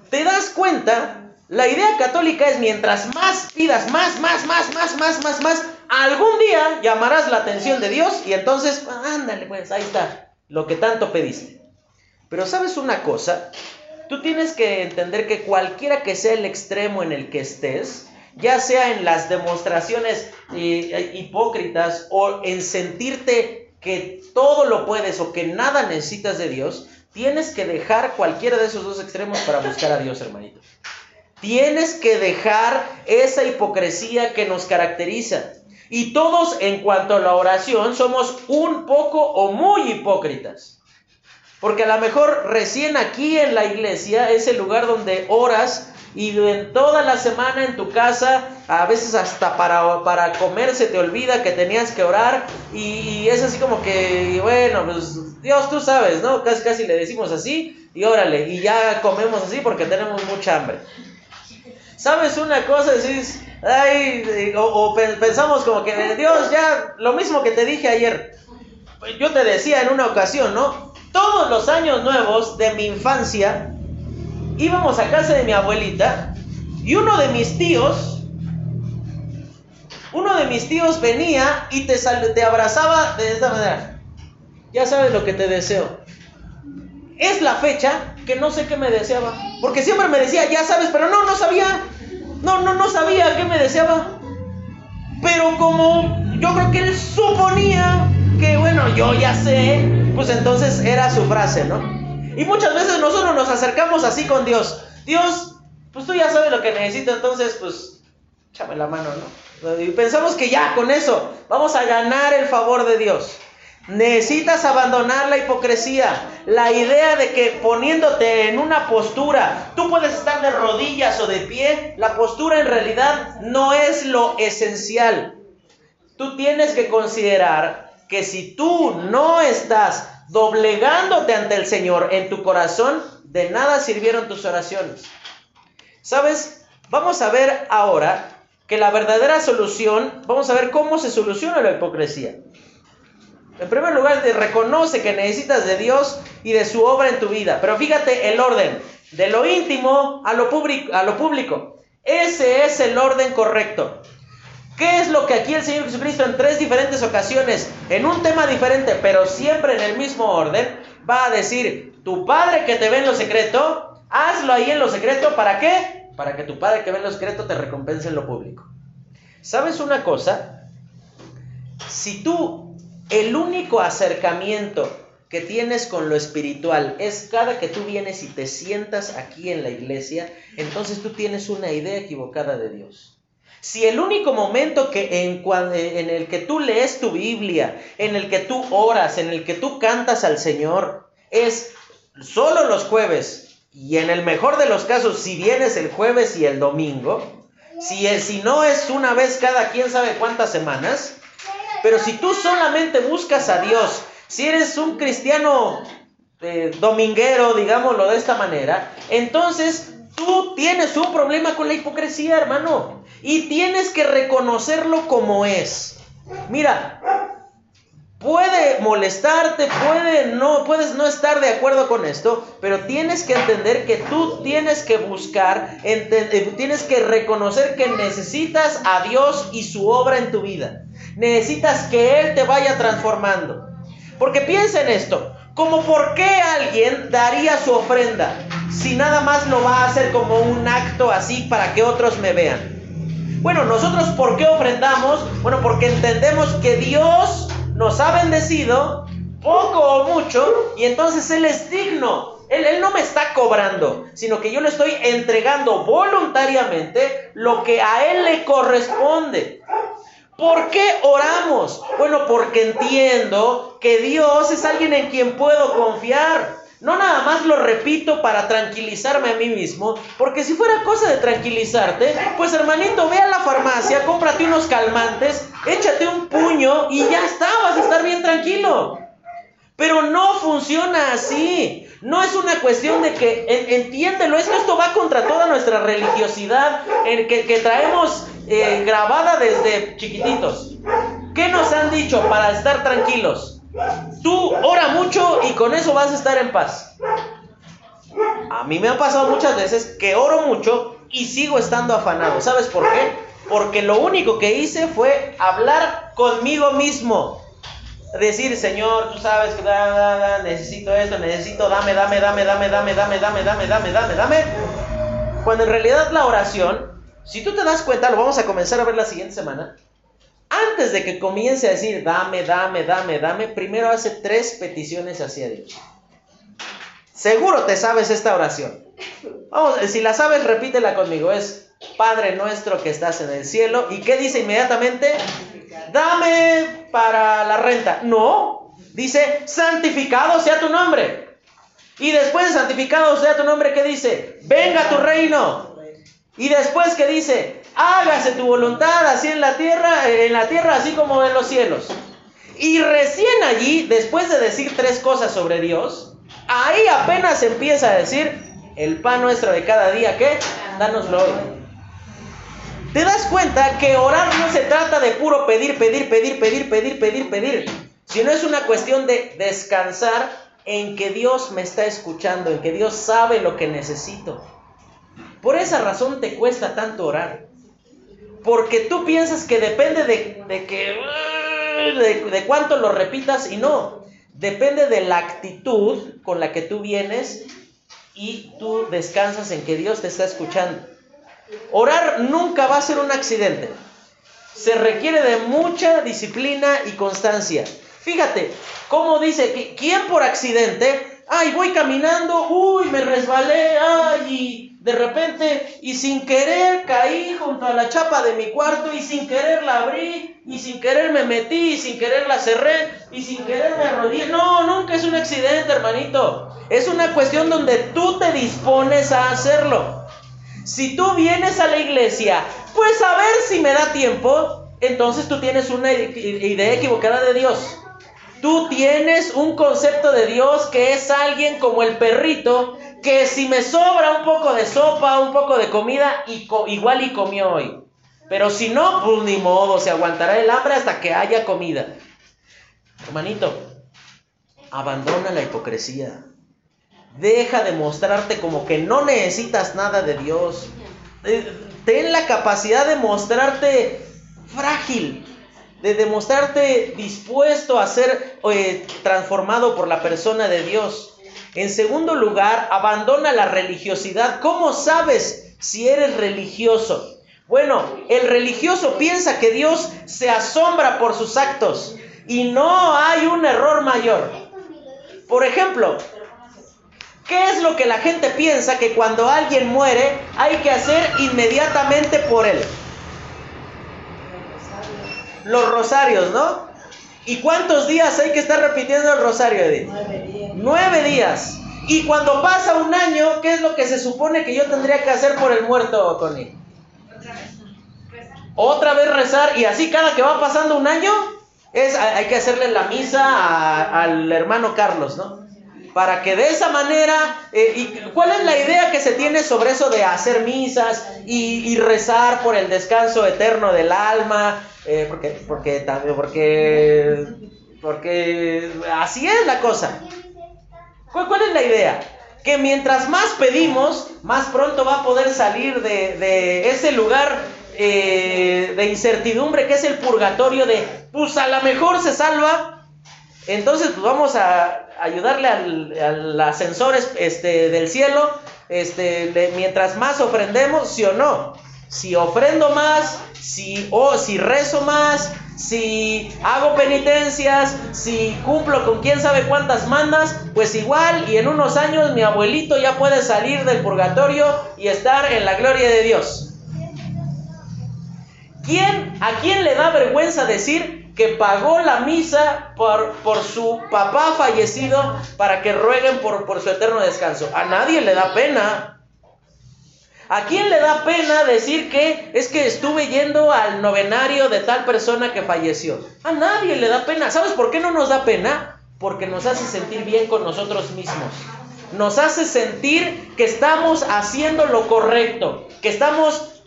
¿Te das cuenta? La idea católica es mientras más pidas, más, más, más, más, más, más, más, algún día llamarás la atención de Dios y entonces, ándale, pues ahí está, lo que tanto pediste. Pero sabes una cosa, tú tienes que entender que cualquiera que sea el extremo en el que estés, ya sea en las demostraciones eh, hipócritas o en sentirte que todo lo puedes o que nada necesitas de Dios, tienes que dejar cualquiera de esos dos extremos para buscar a Dios, hermanito. Tienes que dejar esa hipocresía que nos caracteriza. Y todos en cuanto a la oración somos un poco o muy hipócritas. Porque a lo mejor recién aquí en la iglesia es el lugar donde oras y en toda la semana en tu casa, a veces hasta para, para comer se te olvida que tenías que orar y, es así como que, bueno, pues Dios tú sabes, ¿no? Casi casi le decimos así y órale, y ya comemos así porque tenemos mucha hambre. ¿Sabes una cosa? Decís, ay, o, o pensamos como que Dios ya, lo mismo que te dije ayer. Yo te decía en una ocasión, ¿no? Todos los años nuevos de mi infancia, íbamos a casa de mi abuelita y uno de mis tíos, uno de mis tíos venía y te, te abrazaba de esta manera. Ya sabes lo que te deseo. Es la fecha que no sé qué me deseaba. Porque siempre me decía, ya sabes, pero no, no sabía. No, no, no sabía qué me deseaba. Pero como yo creo que él suponía que, bueno, yo ya sé, pues entonces era su frase, ¿no? Y muchas veces nosotros nos acercamos así con Dios. Dios, pues tú ya sabes lo que necesito, entonces pues échame la mano, ¿no? Y pensamos que ya con eso vamos a ganar el favor de Dios. Necesitas abandonar la hipocresía, la idea de que poniéndote en una postura, tú puedes estar de rodillas o de pie, la postura en realidad no es lo esencial. Tú tienes que considerar que si tú no estás doblegándote ante el Señor en tu corazón, de nada sirvieron tus oraciones. ¿Sabes? Vamos a ver ahora que la verdadera solución, vamos a ver cómo se soluciona la hipocresía. En primer lugar, te reconoce que necesitas de Dios y de su obra en tu vida. Pero fíjate el orden, de lo íntimo a lo, a lo público. Ese es el orden correcto. ¿Qué es lo que aquí el Señor Jesucristo en tres diferentes ocasiones, en un tema diferente, pero siempre en el mismo orden, va a decir, tu Padre que te ve en lo secreto, hazlo ahí en lo secreto, ¿para qué? Para que tu Padre que ve en lo secreto te recompense en lo público. ¿Sabes una cosa? Si tú, el único acercamiento que tienes con lo espiritual es cada que tú vienes y te sientas aquí en la iglesia, entonces tú tienes una idea equivocada de Dios. Si el único momento que en, en, el que tú lees tu Biblia, en el que tú oras, en el que tú cantas al Señor, es solo los jueves, y en el mejor de los casos, si vienes el jueves y el domingo, si, si no es una vez cada quien sabe cuántas semanas, pero si tú solamente buscas a Dios, si eres un cristiano eh, dominguero, digámoslo de esta manera, entonces tú tienes un problema con la hipocresía, hermano. Y tienes que reconocerlo como es. Mira, puede molestarte, puede no, puedes no estar de acuerdo con esto, pero tienes que entender que tú tienes que buscar, eh, tienes que reconocer que necesitas a Dios y su obra en tu vida. Necesitas que Él te vaya transformando. Porque piensa en esto, como por qué alguien daría su ofrenda si nada más lo va a hacer como un acto así para que otros me vean. Bueno, nosotros ¿por qué ofrendamos? Bueno, porque entendemos que Dios nos ha bendecido, poco o mucho, y entonces Él es digno. Él, él, no me está cobrando, sino que yo le estoy entregando voluntariamente lo que a Él le corresponde. ¿Por qué oramos? Bueno, porque entiendo que Dios es alguien en quien puedo confiar. No nada más lo repito para tranquilizarme a mí mismo, porque si fuera cosa de tranquilizarte, pues hermanito, ve a la farmacia, cómprate unos calmantes, échate un puño y ya está, vas a estar bien tranquilo. Pero no funciona así. No es una cuestión de que, entiéndelo, esto, esto va contra toda nuestra religiosidad que, que traemos eh, grabada desde chiquititos. ¿Qué nos han dicho para estar tranquilos? Tú ora mucho y con eso vas a estar en paz. A mí me ha pasado muchas veces que oro mucho y sigo estando afanado. ¿Sabes por qué? Porque lo único que hice fue hablar conmigo mismo. Decir, Señor, tú sabes que necesito esto, necesito, dame, dame, dame, dame, dame, dame, dame, dame, dame, dame, dame. Cuando en realidad la oración, si tú te das cuenta, lo vamos a comenzar a ver la siguiente semana, antes de que comience a decir, dame, dame, dame, dame, primero hace tres peticiones hacia Dios. Seguro te sabes esta oración. Vamos, si la sabes, repítela conmigo. Es Padre nuestro que estás en el cielo. ¿Y qué dice inmediatamente? Dame para la renta. No, dice, santificado sea tu nombre. Y después de santificado sea tu nombre, ¿qué dice? Venga tu reino. Y después que dice, hágase tu voluntad así en la tierra, en la tierra así como en los cielos. Y recién allí, después de decir tres cosas sobre Dios, ahí apenas empieza a decir, el pan nuestro de cada día, ¿qué? Dánoslo hoy. ¿Te das cuenta que orar no se trata de puro pedir, pedir, pedir, pedir, pedir, pedir, pedir, sino es una cuestión de descansar en que Dios me está escuchando, en que Dios sabe lo que necesito. Por esa razón te cuesta tanto orar. Porque tú piensas que depende de, que de, de cuánto lo repitas y no. Depende de la actitud con la que tú vienes y tú descansas en que Dios te está escuchando. Orar nunca va a ser un accidente. Se requiere de mucha disciplina y constancia. Fíjate, cómo dice, ¿quién por accidente? Ay, voy caminando, uy, me resbalé, ay, y de repente, y sin querer caí junto a la chapa de mi cuarto, y sin querer la abrí, y sin querer me metí, y sin querer la cerré, y sin querer me arrodillé. No, nunca es un accidente, hermanito. Es una cuestión donde tú te dispones a hacerlo. Si tú vienes a la iglesia, pues a ver si me da tiempo, entonces tú tienes una idea equivocada de Dios. Tú tienes un concepto de Dios que es alguien como el perrito que si me sobra un poco de sopa, un poco de comida, igual y comió hoy. Pero si no, pues ni modo, se aguantará el hambre hasta que haya comida. Hermanito, abandona la hipocresía. Deja de mostrarte como que no necesitas nada de Dios. Eh, ten la capacidad de mostrarte frágil, de demostrarte dispuesto a ser eh, transformado por la persona de Dios. En segundo lugar, abandona la religiosidad. ¿Cómo sabes si eres religioso? Bueno, el religioso piensa que Dios se asombra por sus actos y no hay un error mayor. Por ejemplo, ¿qué es lo que la gente piensa que cuando alguien muere hay que hacer inmediatamente por él? Los rosarios, ¿no? ¿Y cuántos días hay que estar repitiendo el rosario, Edith? Nueve días. Y cuando pasa un año, ¿qué es lo que se supone que yo tendría que hacer por el muerto, Tony? Otra vez rezar. Y así cada que va pasando un año, es, hay que hacerle la misa al hermano Carlos, ¿no? Para que de esa manera, eh, y ¿cuál es la idea que se tiene sobre eso de hacer misas y, rezar por el descanso eterno del alma? Eh, porque, porque, porque, porque así es la cosa. ¿Cuál, es la idea? Que mientras más pedimos, más pronto va a poder salir de, ese lugar eh, de incertidumbre que es el purgatorio de, pues a lo mejor se salva, entonces pues vamos a ayudarle al, ascensor este, del cielo, este, mientras más ofrendemos, sí o no. Si ofrendo más, si, o si rezo más, si hago penitencias, si cumplo con quién sabe cuántas mandas, pues igual y en unos años mi abuelito ya puede salir del purgatorio y estar en la gloria de Dios. ¿Quién, ¿A quién le da vergüenza decir que pagó la misa por, por su papá fallecido para que rueguen por, por su eterno descanso? A nadie le da pena. ¿A quién le da pena decir que es que estuve yendo al novenario de tal persona que falleció? A nadie le da pena. ¿Sabes por qué no nos da pena? Porque nos hace sentir bien con nosotros mismos. Nos hace sentir que estamos haciendo lo correcto, que estamos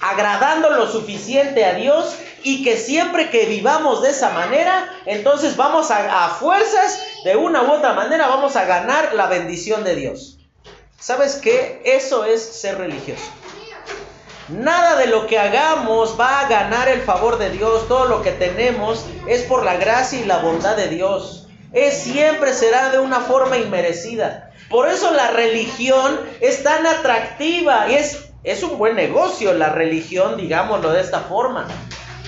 agradando lo suficiente a Dios y que siempre que vivamos de esa manera, entonces vamos a, fuerzas, de una u otra manera, vamos a ganar la bendición de Dios. ¿Sabes qué? Eso es ser religioso. Nada de lo que hagamos va a ganar el favor de Dios. Todo lo que tenemos es por la gracia y la bondad de Dios. Es siempre será de una forma inmerecida. Por eso la religión es tan atractiva y es, es un buen negocio la religión, digámoslo de esta forma.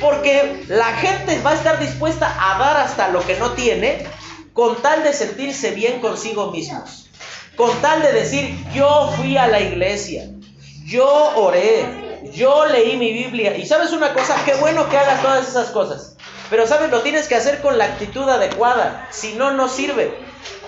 Porque la gente va a estar dispuesta a dar hasta lo que no tiene con tal de sentirse bien consigo mismos. con tal de decir, yo fui a la iglesia, yo oré, yo leí mi Biblia. Y sabes una cosa, qué bueno que hagas todas esas cosas. Pero sabes, lo tienes que hacer con la actitud adecuada, si no, no sirve.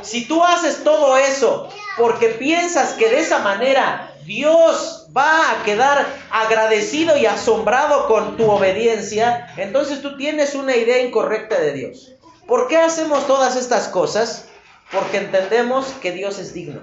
Si tú haces todo eso porque piensas que de esa manera Dios va a quedar agradecido y asombrado con tu obediencia, entonces tú tienes una idea incorrecta de Dios. ¿Por qué hacemos todas estas cosas? Porque entendemos que Dios es digno.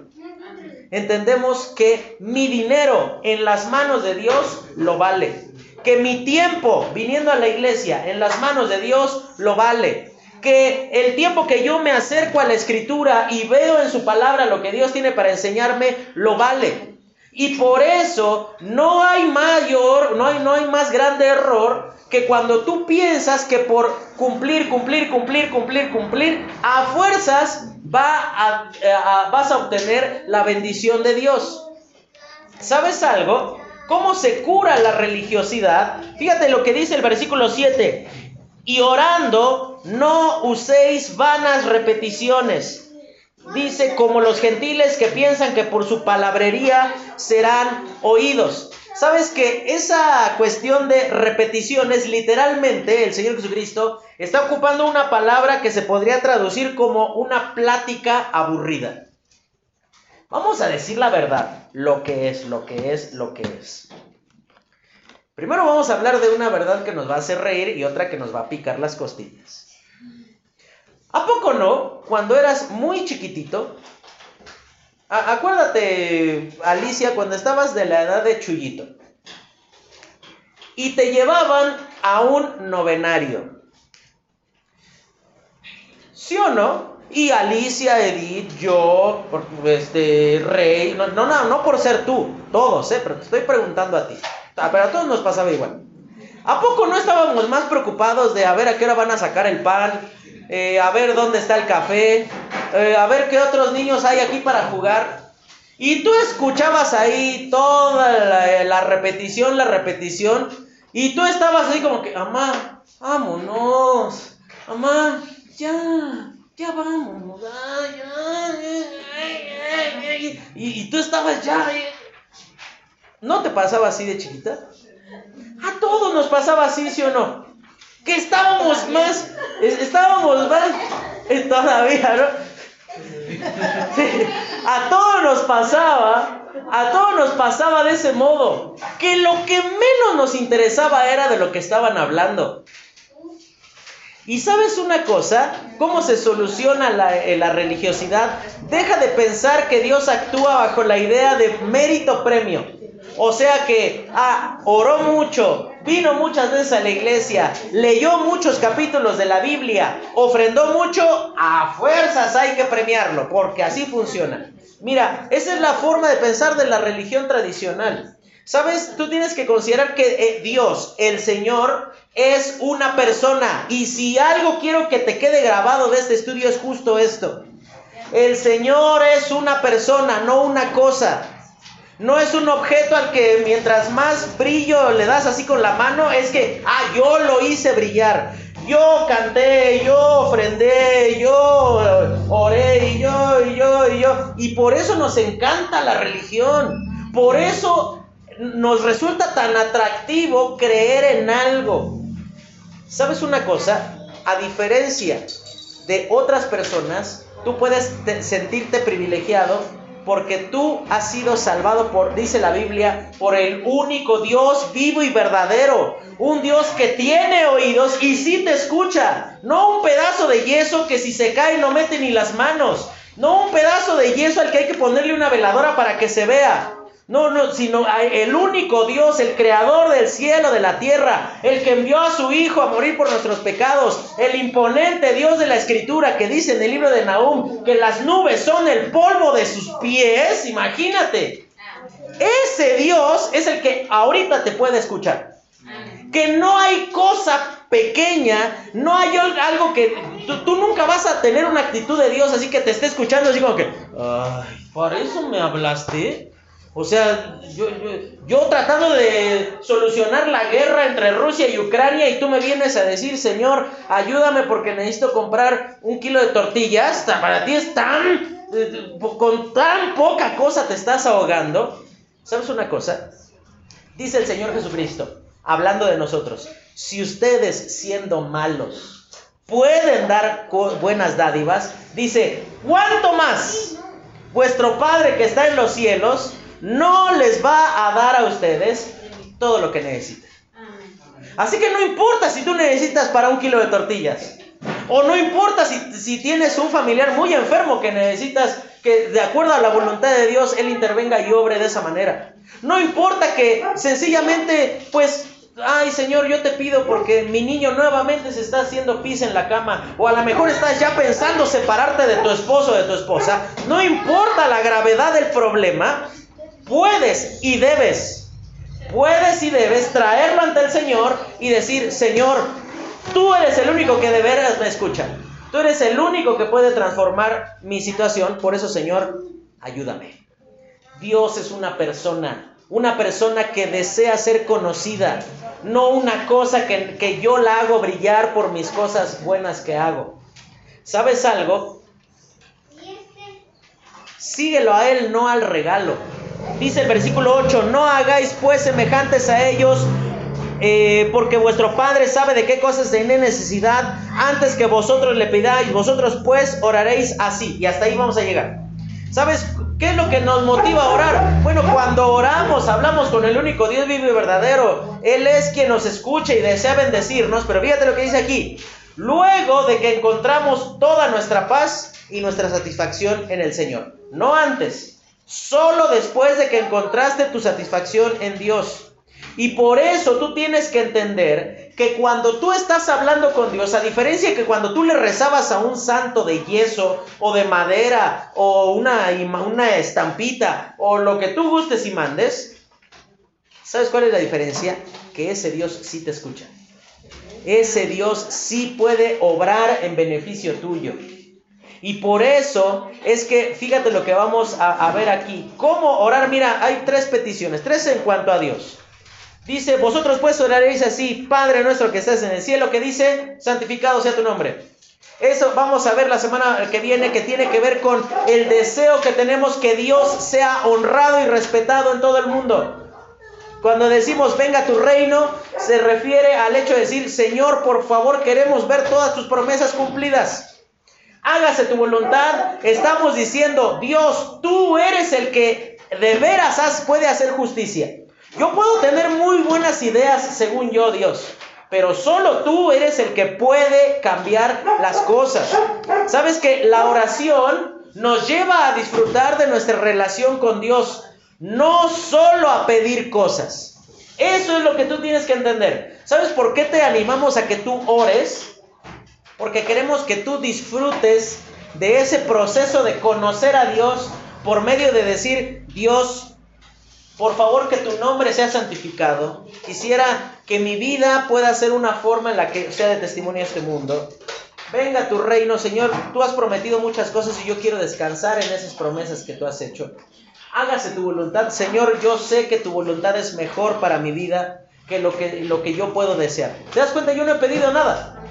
Entendemos que mi dinero en las manos de Dios lo vale. Que mi tiempo viniendo a la iglesia en las manos de Dios lo vale que el tiempo que yo me acerco a la escritura y veo en su palabra lo que Dios tiene para enseñarme, lo vale. Y por eso no hay mayor, no hay, no hay más grande error que cuando tú piensas que por cumplir, cumplir, cumplir, cumplir, cumplir, a fuerzas va vas a obtener la bendición de Dios. ¿Sabes algo? ¿Cómo se cura la religiosidad? Fíjate lo que dice el versículo 7. Y orando, no uséis vanas repeticiones. Dice, como los gentiles que piensan que por su palabrería serán oídos. Sabes que esa cuestión de repeticiones, literalmente, el Señor Jesucristo está ocupando una palabra que se podría traducir como una plática aburrida. Vamos a decir la verdad, lo que es, lo que es, lo que es. Primero vamos a hablar de una verdad que nos va a hacer reír y otra que nos va a picar las costillas. ¿A poco no? Cuando eras muy chiquitito, acuérdate, Alicia, cuando estabas de la edad de Chuyito y te llevaban a un novenario. ¿Sí o no? Y Alicia, Edith, yo, este, Rey, no, no, no por ser tú, todos, ¿eh? pero te estoy preguntando a ti. Ah, pero a todos nos pasaba igual. ¿A poco no estábamos más preocupados de a ver a qué hora van a sacar el pan? Eh, a ver dónde está el café, eh, a ver qué otros niños hay aquí para jugar. Y tú escuchabas ahí toda la, repetición, la repetición, y tú estabas ahí como que, mamá, vámonos, mamá, ya, ya vámonos, ya, y, y, tú estabas ya, ¿No te pasaba así de chiquita? A todos nos pasaba así, ¿sí o no? Que estábamos más, estábamos más, todavía, ¿no? a todos nos pasaba, a todos nos pasaba de ese modo, que lo que menos nos interesaba era de lo que estaban hablando. Y sabes una cosa, cómo se soluciona la, eh, la, religiosidad, deja de pensar que Dios actúa bajo la idea de mérito premio. O sea que ah, oró mucho, vino muchas veces a la iglesia, leyó muchos capítulos de la Biblia, ofrendó mucho, a fuerzas hay que premiarlo, porque así funciona. Mira, esa es la forma de pensar de la religión tradicional. ¿Sabes? Tú tienes que considerar que eh, Dios, el Señor, es una persona. Y si algo quiero que te quede grabado de este estudio es justo esto. El Señor es una persona, no una cosa. No es un objeto al que mientras más brillo le das así con la mano, es que, ah, yo lo hice brillar. Yo canté, yo ofrendé, yo oré, y yo, y yo, y yo. Y por eso nos encanta la religión. Por eso nos resulta tan atractivo creer en algo. ¿Sabes una cosa? A diferencia de otras personas, tú puedes sentirte privilegiado porque tú has sido salvado por, dice la Biblia, por el único Dios vivo y verdadero. Un Dios que tiene oídos y sí te escucha. No un pedazo de yeso que si se cae no mete ni las manos. No un pedazo de yeso al que hay que ponerle una veladora para que se vea. No, no, sino el único Dios, el creador del cielo, de la tierra, el que envió a su Hijo a morir por nuestros pecados, el imponente Dios de la Escritura que dice en el libro de Nahum que las nubes son el polvo de sus pies, imagínate. Ese Dios es el que ahorita te puede escuchar. Que no hay cosa pequeña, no hay algo que tú, tú, nunca vas a tener una actitud de Dios así que te esté escuchando así como que, ay, ¿para eso me hablaste? O sea, yo, yo, tratando de solucionar la guerra entre Rusia y Ucrania y tú me vienes a decir, Señor, ayúdame porque necesito comprar un kilo de tortillas. Para ti es tan eh, con tan poca cosa te estás ahogando. ¿Sabes una cosa? Dice el Señor Jesucristo, hablando de nosotros, si ustedes siendo malos pueden dar buenas dádivas, dice, ¿cuánto más vuestro Padre que está en los cielos no les va a dar a ustedes todo lo que necesitan? Así que no importa si tú necesitas para un kilo de tortillas. O no importa si, si, tienes un familiar muy enfermo que necesitas que de acuerdo a la voluntad de Dios Él intervenga y obre de esa manera. No importa que sencillamente pues ay Señor, yo te pido porque mi niño nuevamente se está haciendo pis en la cama, o a lo mejor estás ya pensando separarte de tu esposo o de tu esposa, no importa la gravedad del problema, puedes y debes, puedes y debes traerlo ante el Señor y decir, Señor, tú eres el único que de veras me escucha, tú eres el único que puede transformar mi situación, por eso Señor, ayúdame. Dios es una persona una persona que desea ser conocida, no una cosa que, que, yo la hago brillar por mis cosas buenas que hago. ¿Sabes algo? Síguelo a Él, no al regalo. Dice el versículo 8, no hagáis pues semejantes a ellos, eh, porque vuestro Padre sabe de qué cosas tenéis necesidad antes que vosotros le pidáis, vosotros pues oraréis así. Y hasta ahí vamos a llegar. ¿Sabes qué es lo que nos motiva a orar? Bueno, cuando oramos, hablamos con el único Dios vivo y verdadero. Él es quien nos escucha y desea bendecirnos. Pero fíjate lo que dice aquí. Luego de que encontramos toda nuestra paz y nuestra satisfacción en el Señor. No antes. Solo después de que encontraste tu satisfacción en Dios. Y por eso tú tienes que entender que cuando tú estás hablando con Dios, a diferencia de que cuando tú le rezabas a un santo de yeso o de madera o una, una estampita o lo que tú gustes y mandes, ¿sabes cuál es la diferencia? Que ese Dios sí te escucha. Ese Dios sí puede obrar en beneficio tuyo. Y por eso es que, fíjate lo que vamos a, ver aquí. ¿Cómo orar? Mira, hay tres peticiones, tres en cuanto a Dios. Dice, vosotros pues oraréis así, Padre nuestro que estás en el cielo, que dice, santificado sea tu nombre. Eso vamos a ver la semana que viene que tiene que ver con el deseo que tenemos que Dios sea honrado y respetado en todo el mundo. Cuando decimos venga tu reino, se refiere al hecho de decir, Señor, por favor, queremos ver todas tus promesas cumplidas. Hágase tu voluntad. Estamos diciendo, Dios, tú eres el que de veras puede hacer justicia. Yo puedo tener muy buenas ideas según yo, Dios, pero solo tú eres el que puede cambiar las cosas. Sabes que la oración nos lleva a disfrutar de nuestra relación con Dios, no solo a pedir cosas. Eso es lo que tú tienes que entender. ¿Sabes por qué te animamos a que tú ores? Porque queremos que tú disfrutes de ese proceso de conocer a Dios por medio de decir, Dios, por favor, que tu nombre sea santificado. Quisiera que mi vida pueda ser una forma en la que sea de testimonio a este mundo. Venga tu reino, Señor. Tú has prometido muchas cosas y yo quiero descansar en esas promesas que tú has hecho. Hágase tu voluntad. Señor, yo sé que tu voluntad es mejor para mi vida que lo que, lo que yo puedo desear. ¿Te das cuenta? Yo no he pedido nada.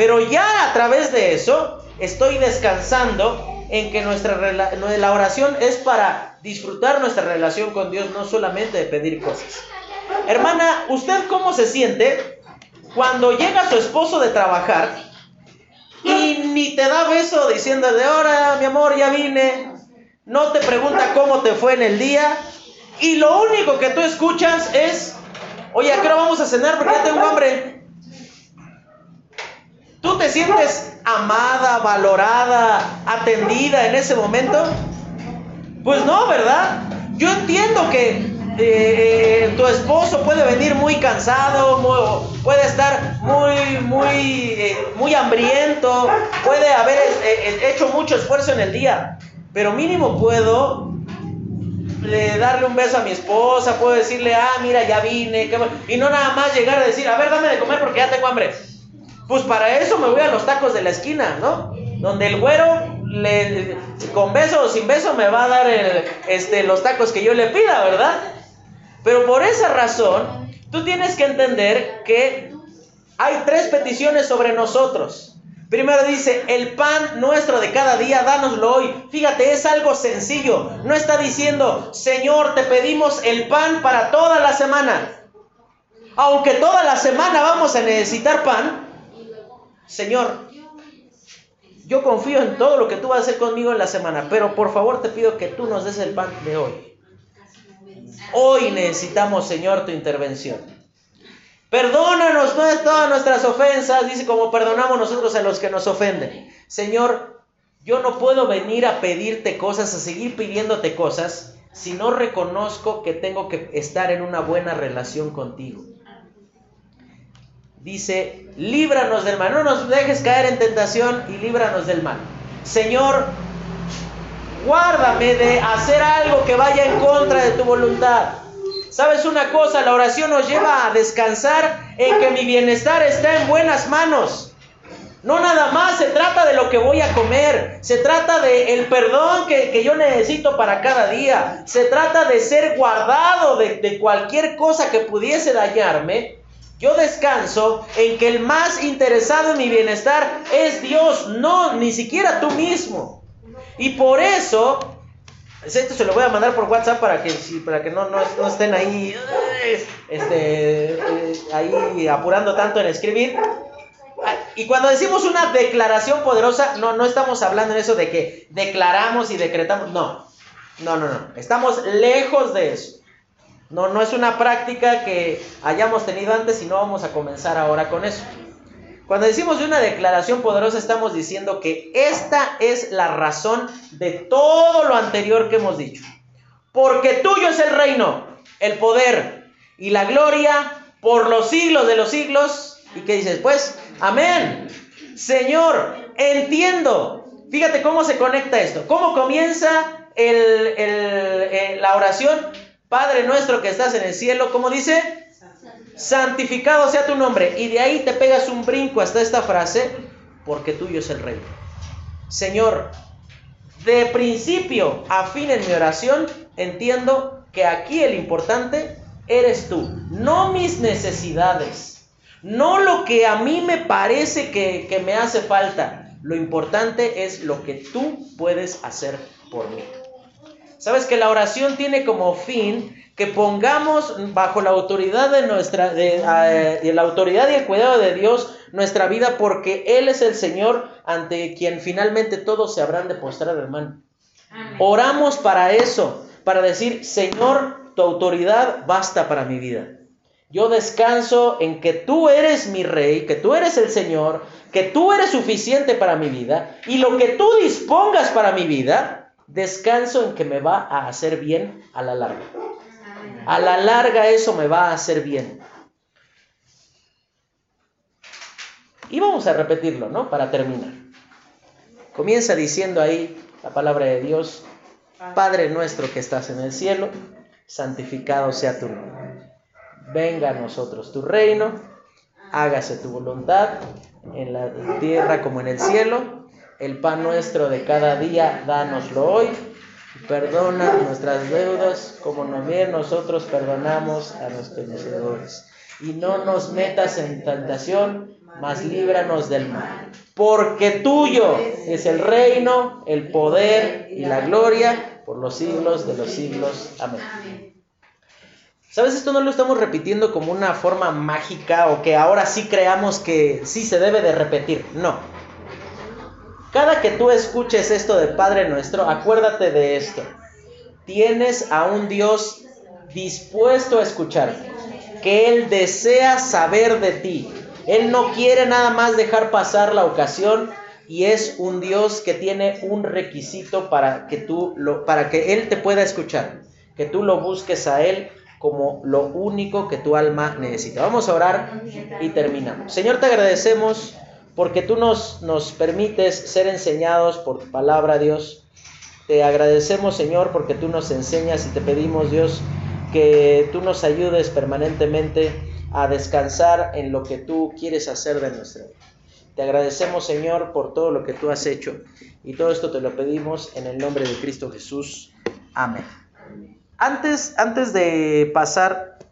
Pero ya a través de eso estoy descansando en que nuestra la oración es para disfrutar nuestra relación con Dios, no solamente de pedir cosas. Hermana, ¿usted cómo se siente cuando llega su esposo de trabajar y ni te da beso diciendo de ahora, mi amor, ya vine? No te pregunta cómo te fue en el día y lo único que tú escuchas es, oye, ¿a qué hora vamos a cenar? Porque ya tengo hambre. ¿Tú te sientes amada, valorada, atendida en ese momento? Pues no, ¿verdad? Yo entiendo que eh, tu esposo puede venir muy cansado, puede estar muy, muy, eh, muy hambriento, puede haber eh, hecho mucho esfuerzo en el día, pero mínimo puedo darle un beso a mi esposa, puedo decirle, ah, mira, ya vine, y no nada más llegar a decir, a ver, dame de comer porque ya tengo hambre. Pues para eso me voy a los tacos de la esquina, ¿no? Donde el güero, con beso o sin beso, me va a dar este, los tacos que yo le pida, ¿verdad? Pero por esa razón, tú tienes que entender que hay tres peticiones sobre nosotros. Primero dice, el pan nuestro de cada día, dánoslo hoy. Fíjate, es algo sencillo. No está diciendo, Señor, te pedimos el pan para toda la semana. Aunque toda la semana vamos a necesitar pan, Señor, yo confío en todo lo que tú vas a hacer conmigo en la semana, pero por favor te pido que tú nos des el pan de hoy. Hoy necesitamos, Señor, tu intervención. Perdónanos todas nuestras ofensas, dice como perdonamos nosotros a los que nos ofenden. Señor, yo no puedo venir a pedirte cosas, a seguir pidiéndote cosas, si no reconozco que tengo que estar en una buena relación contigo. Dice, líbranos del mal, no nos dejes caer en tentación y líbranos del mal. Señor, guárdame de hacer algo que vaya en contra de tu voluntad. ¿Sabes una cosa? La oración nos lleva a descansar en que mi bienestar está en buenas manos. No nada más se trata de lo que voy a comer, se trata de el perdón que, yo necesito para cada día, se trata de ser guardado de, de cualquier cosa que pudiese dañarme. Yo descanso en que el más interesado en mi bienestar es Dios, no ni siquiera tú mismo. Y por eso esto se lo voy a mandar por WhatsApp para que, para que no, no, estén ahí, este, eh, ahí apurando tanto en escribir. Y cuando decimos una declaración poderosa, no, no estamos hablando en eso de que declaramos y decretamos. No, no, no, no. Estamos lejos de eso. No, no es una práctica que hayamos tenido antes y no vamos a comenzar ahora con eso. Cuando decimos de una declaración poderosa estamos diciendo que esta es la razón de todo lo anterior que hemos dicho. Porque tuyo es el reino, el poder y la gloria por los siglos de los siglos. ¿Y qué dices? Pues, amén. Señor, entiendo. Fíjate cómo se conecta esto. ¿Cómo comienza eh, la oración? Padre nuestro que estás en el cielo, ¿cómo dice? santificado sea tu nombre. Y de ahí te pegas un brinco hasta esta frase, porque tuyo es el reino. Señor, de principio a fin en mi oración, entiendo que aquí el importante eres tú, no mis necesidades, no lo que a mí me parece que, que me hace falta. Lo importante es lo que tú puedes hacer por mí. Sabes que la oración tiene como fin que pongamos bajo la autoridad de nuestra, de, la autoridad y el cuidado de Dios nuestra vida, porque Él es el Señor ante quien finalmente todos se habrán de postrar, hermano. Oramos para eso, para decir, Señor, tu autoridad basta para mi vida. Yo descanso en que tú eres mi rey, que tú eres el Señor, que tú eres suficiente para mi vida y lo que tú dispongas para mi vida, descanso en que me va a hacer bien a la larga. A la larga eso me va a hacer bien. Y vamos a repetirlo, ¿no? Para terminar. Comienza diciendo ahí la palabra de Dios, Padre nuestro que estás en el cielo, santificado sea tu nombre. Venga a nosotros tu reino, hágase tu voluntad en la tierra como en el cielo. El pan nuestro de cada día, dánoslo hoy Perdona nuestras deudas como también nosotros perdonamos a nuestros deudores. Y no nos metas en tentación, mas líbranos del mal. Porque tuyo es el reino, el poder y la gloria por los siglos de los siglos. Amén. ¿Sabes? Esto no lo estamos repitiendo como una forma mágica o que ahora sí creamos que sí se debe de repetir. No. Cada que tú escuches esto de Padre nuestro, acuérdate de esto. Tienes a un Dios dispuesto a escucharte, que Él desea saber de ti. Él no quiere nada más dejar pasar la ocasión y es un Dios que tiene un requisito para que tú lo, para que Él te pueda escuchar, que tú lo busques a Él como lo único que tu alma necesita. Vamos a orar y terminamos. Señor, te agradecemos porque tú nos, nos permites ser enseñados por tu palabra, Dios. Te agradecemos, Señor, porque tú nos enseñas y te pedimos, Dios, que tú nos ayudes permanentemente a descansar en lo que tú quieres hacer de nuestra vida. Te agradecemos, Señor, por todo lo que tú has hecho. Y todo esto te lo pedimos en el nombre de Cristo Jesús. Amén. Antes, antes de pasar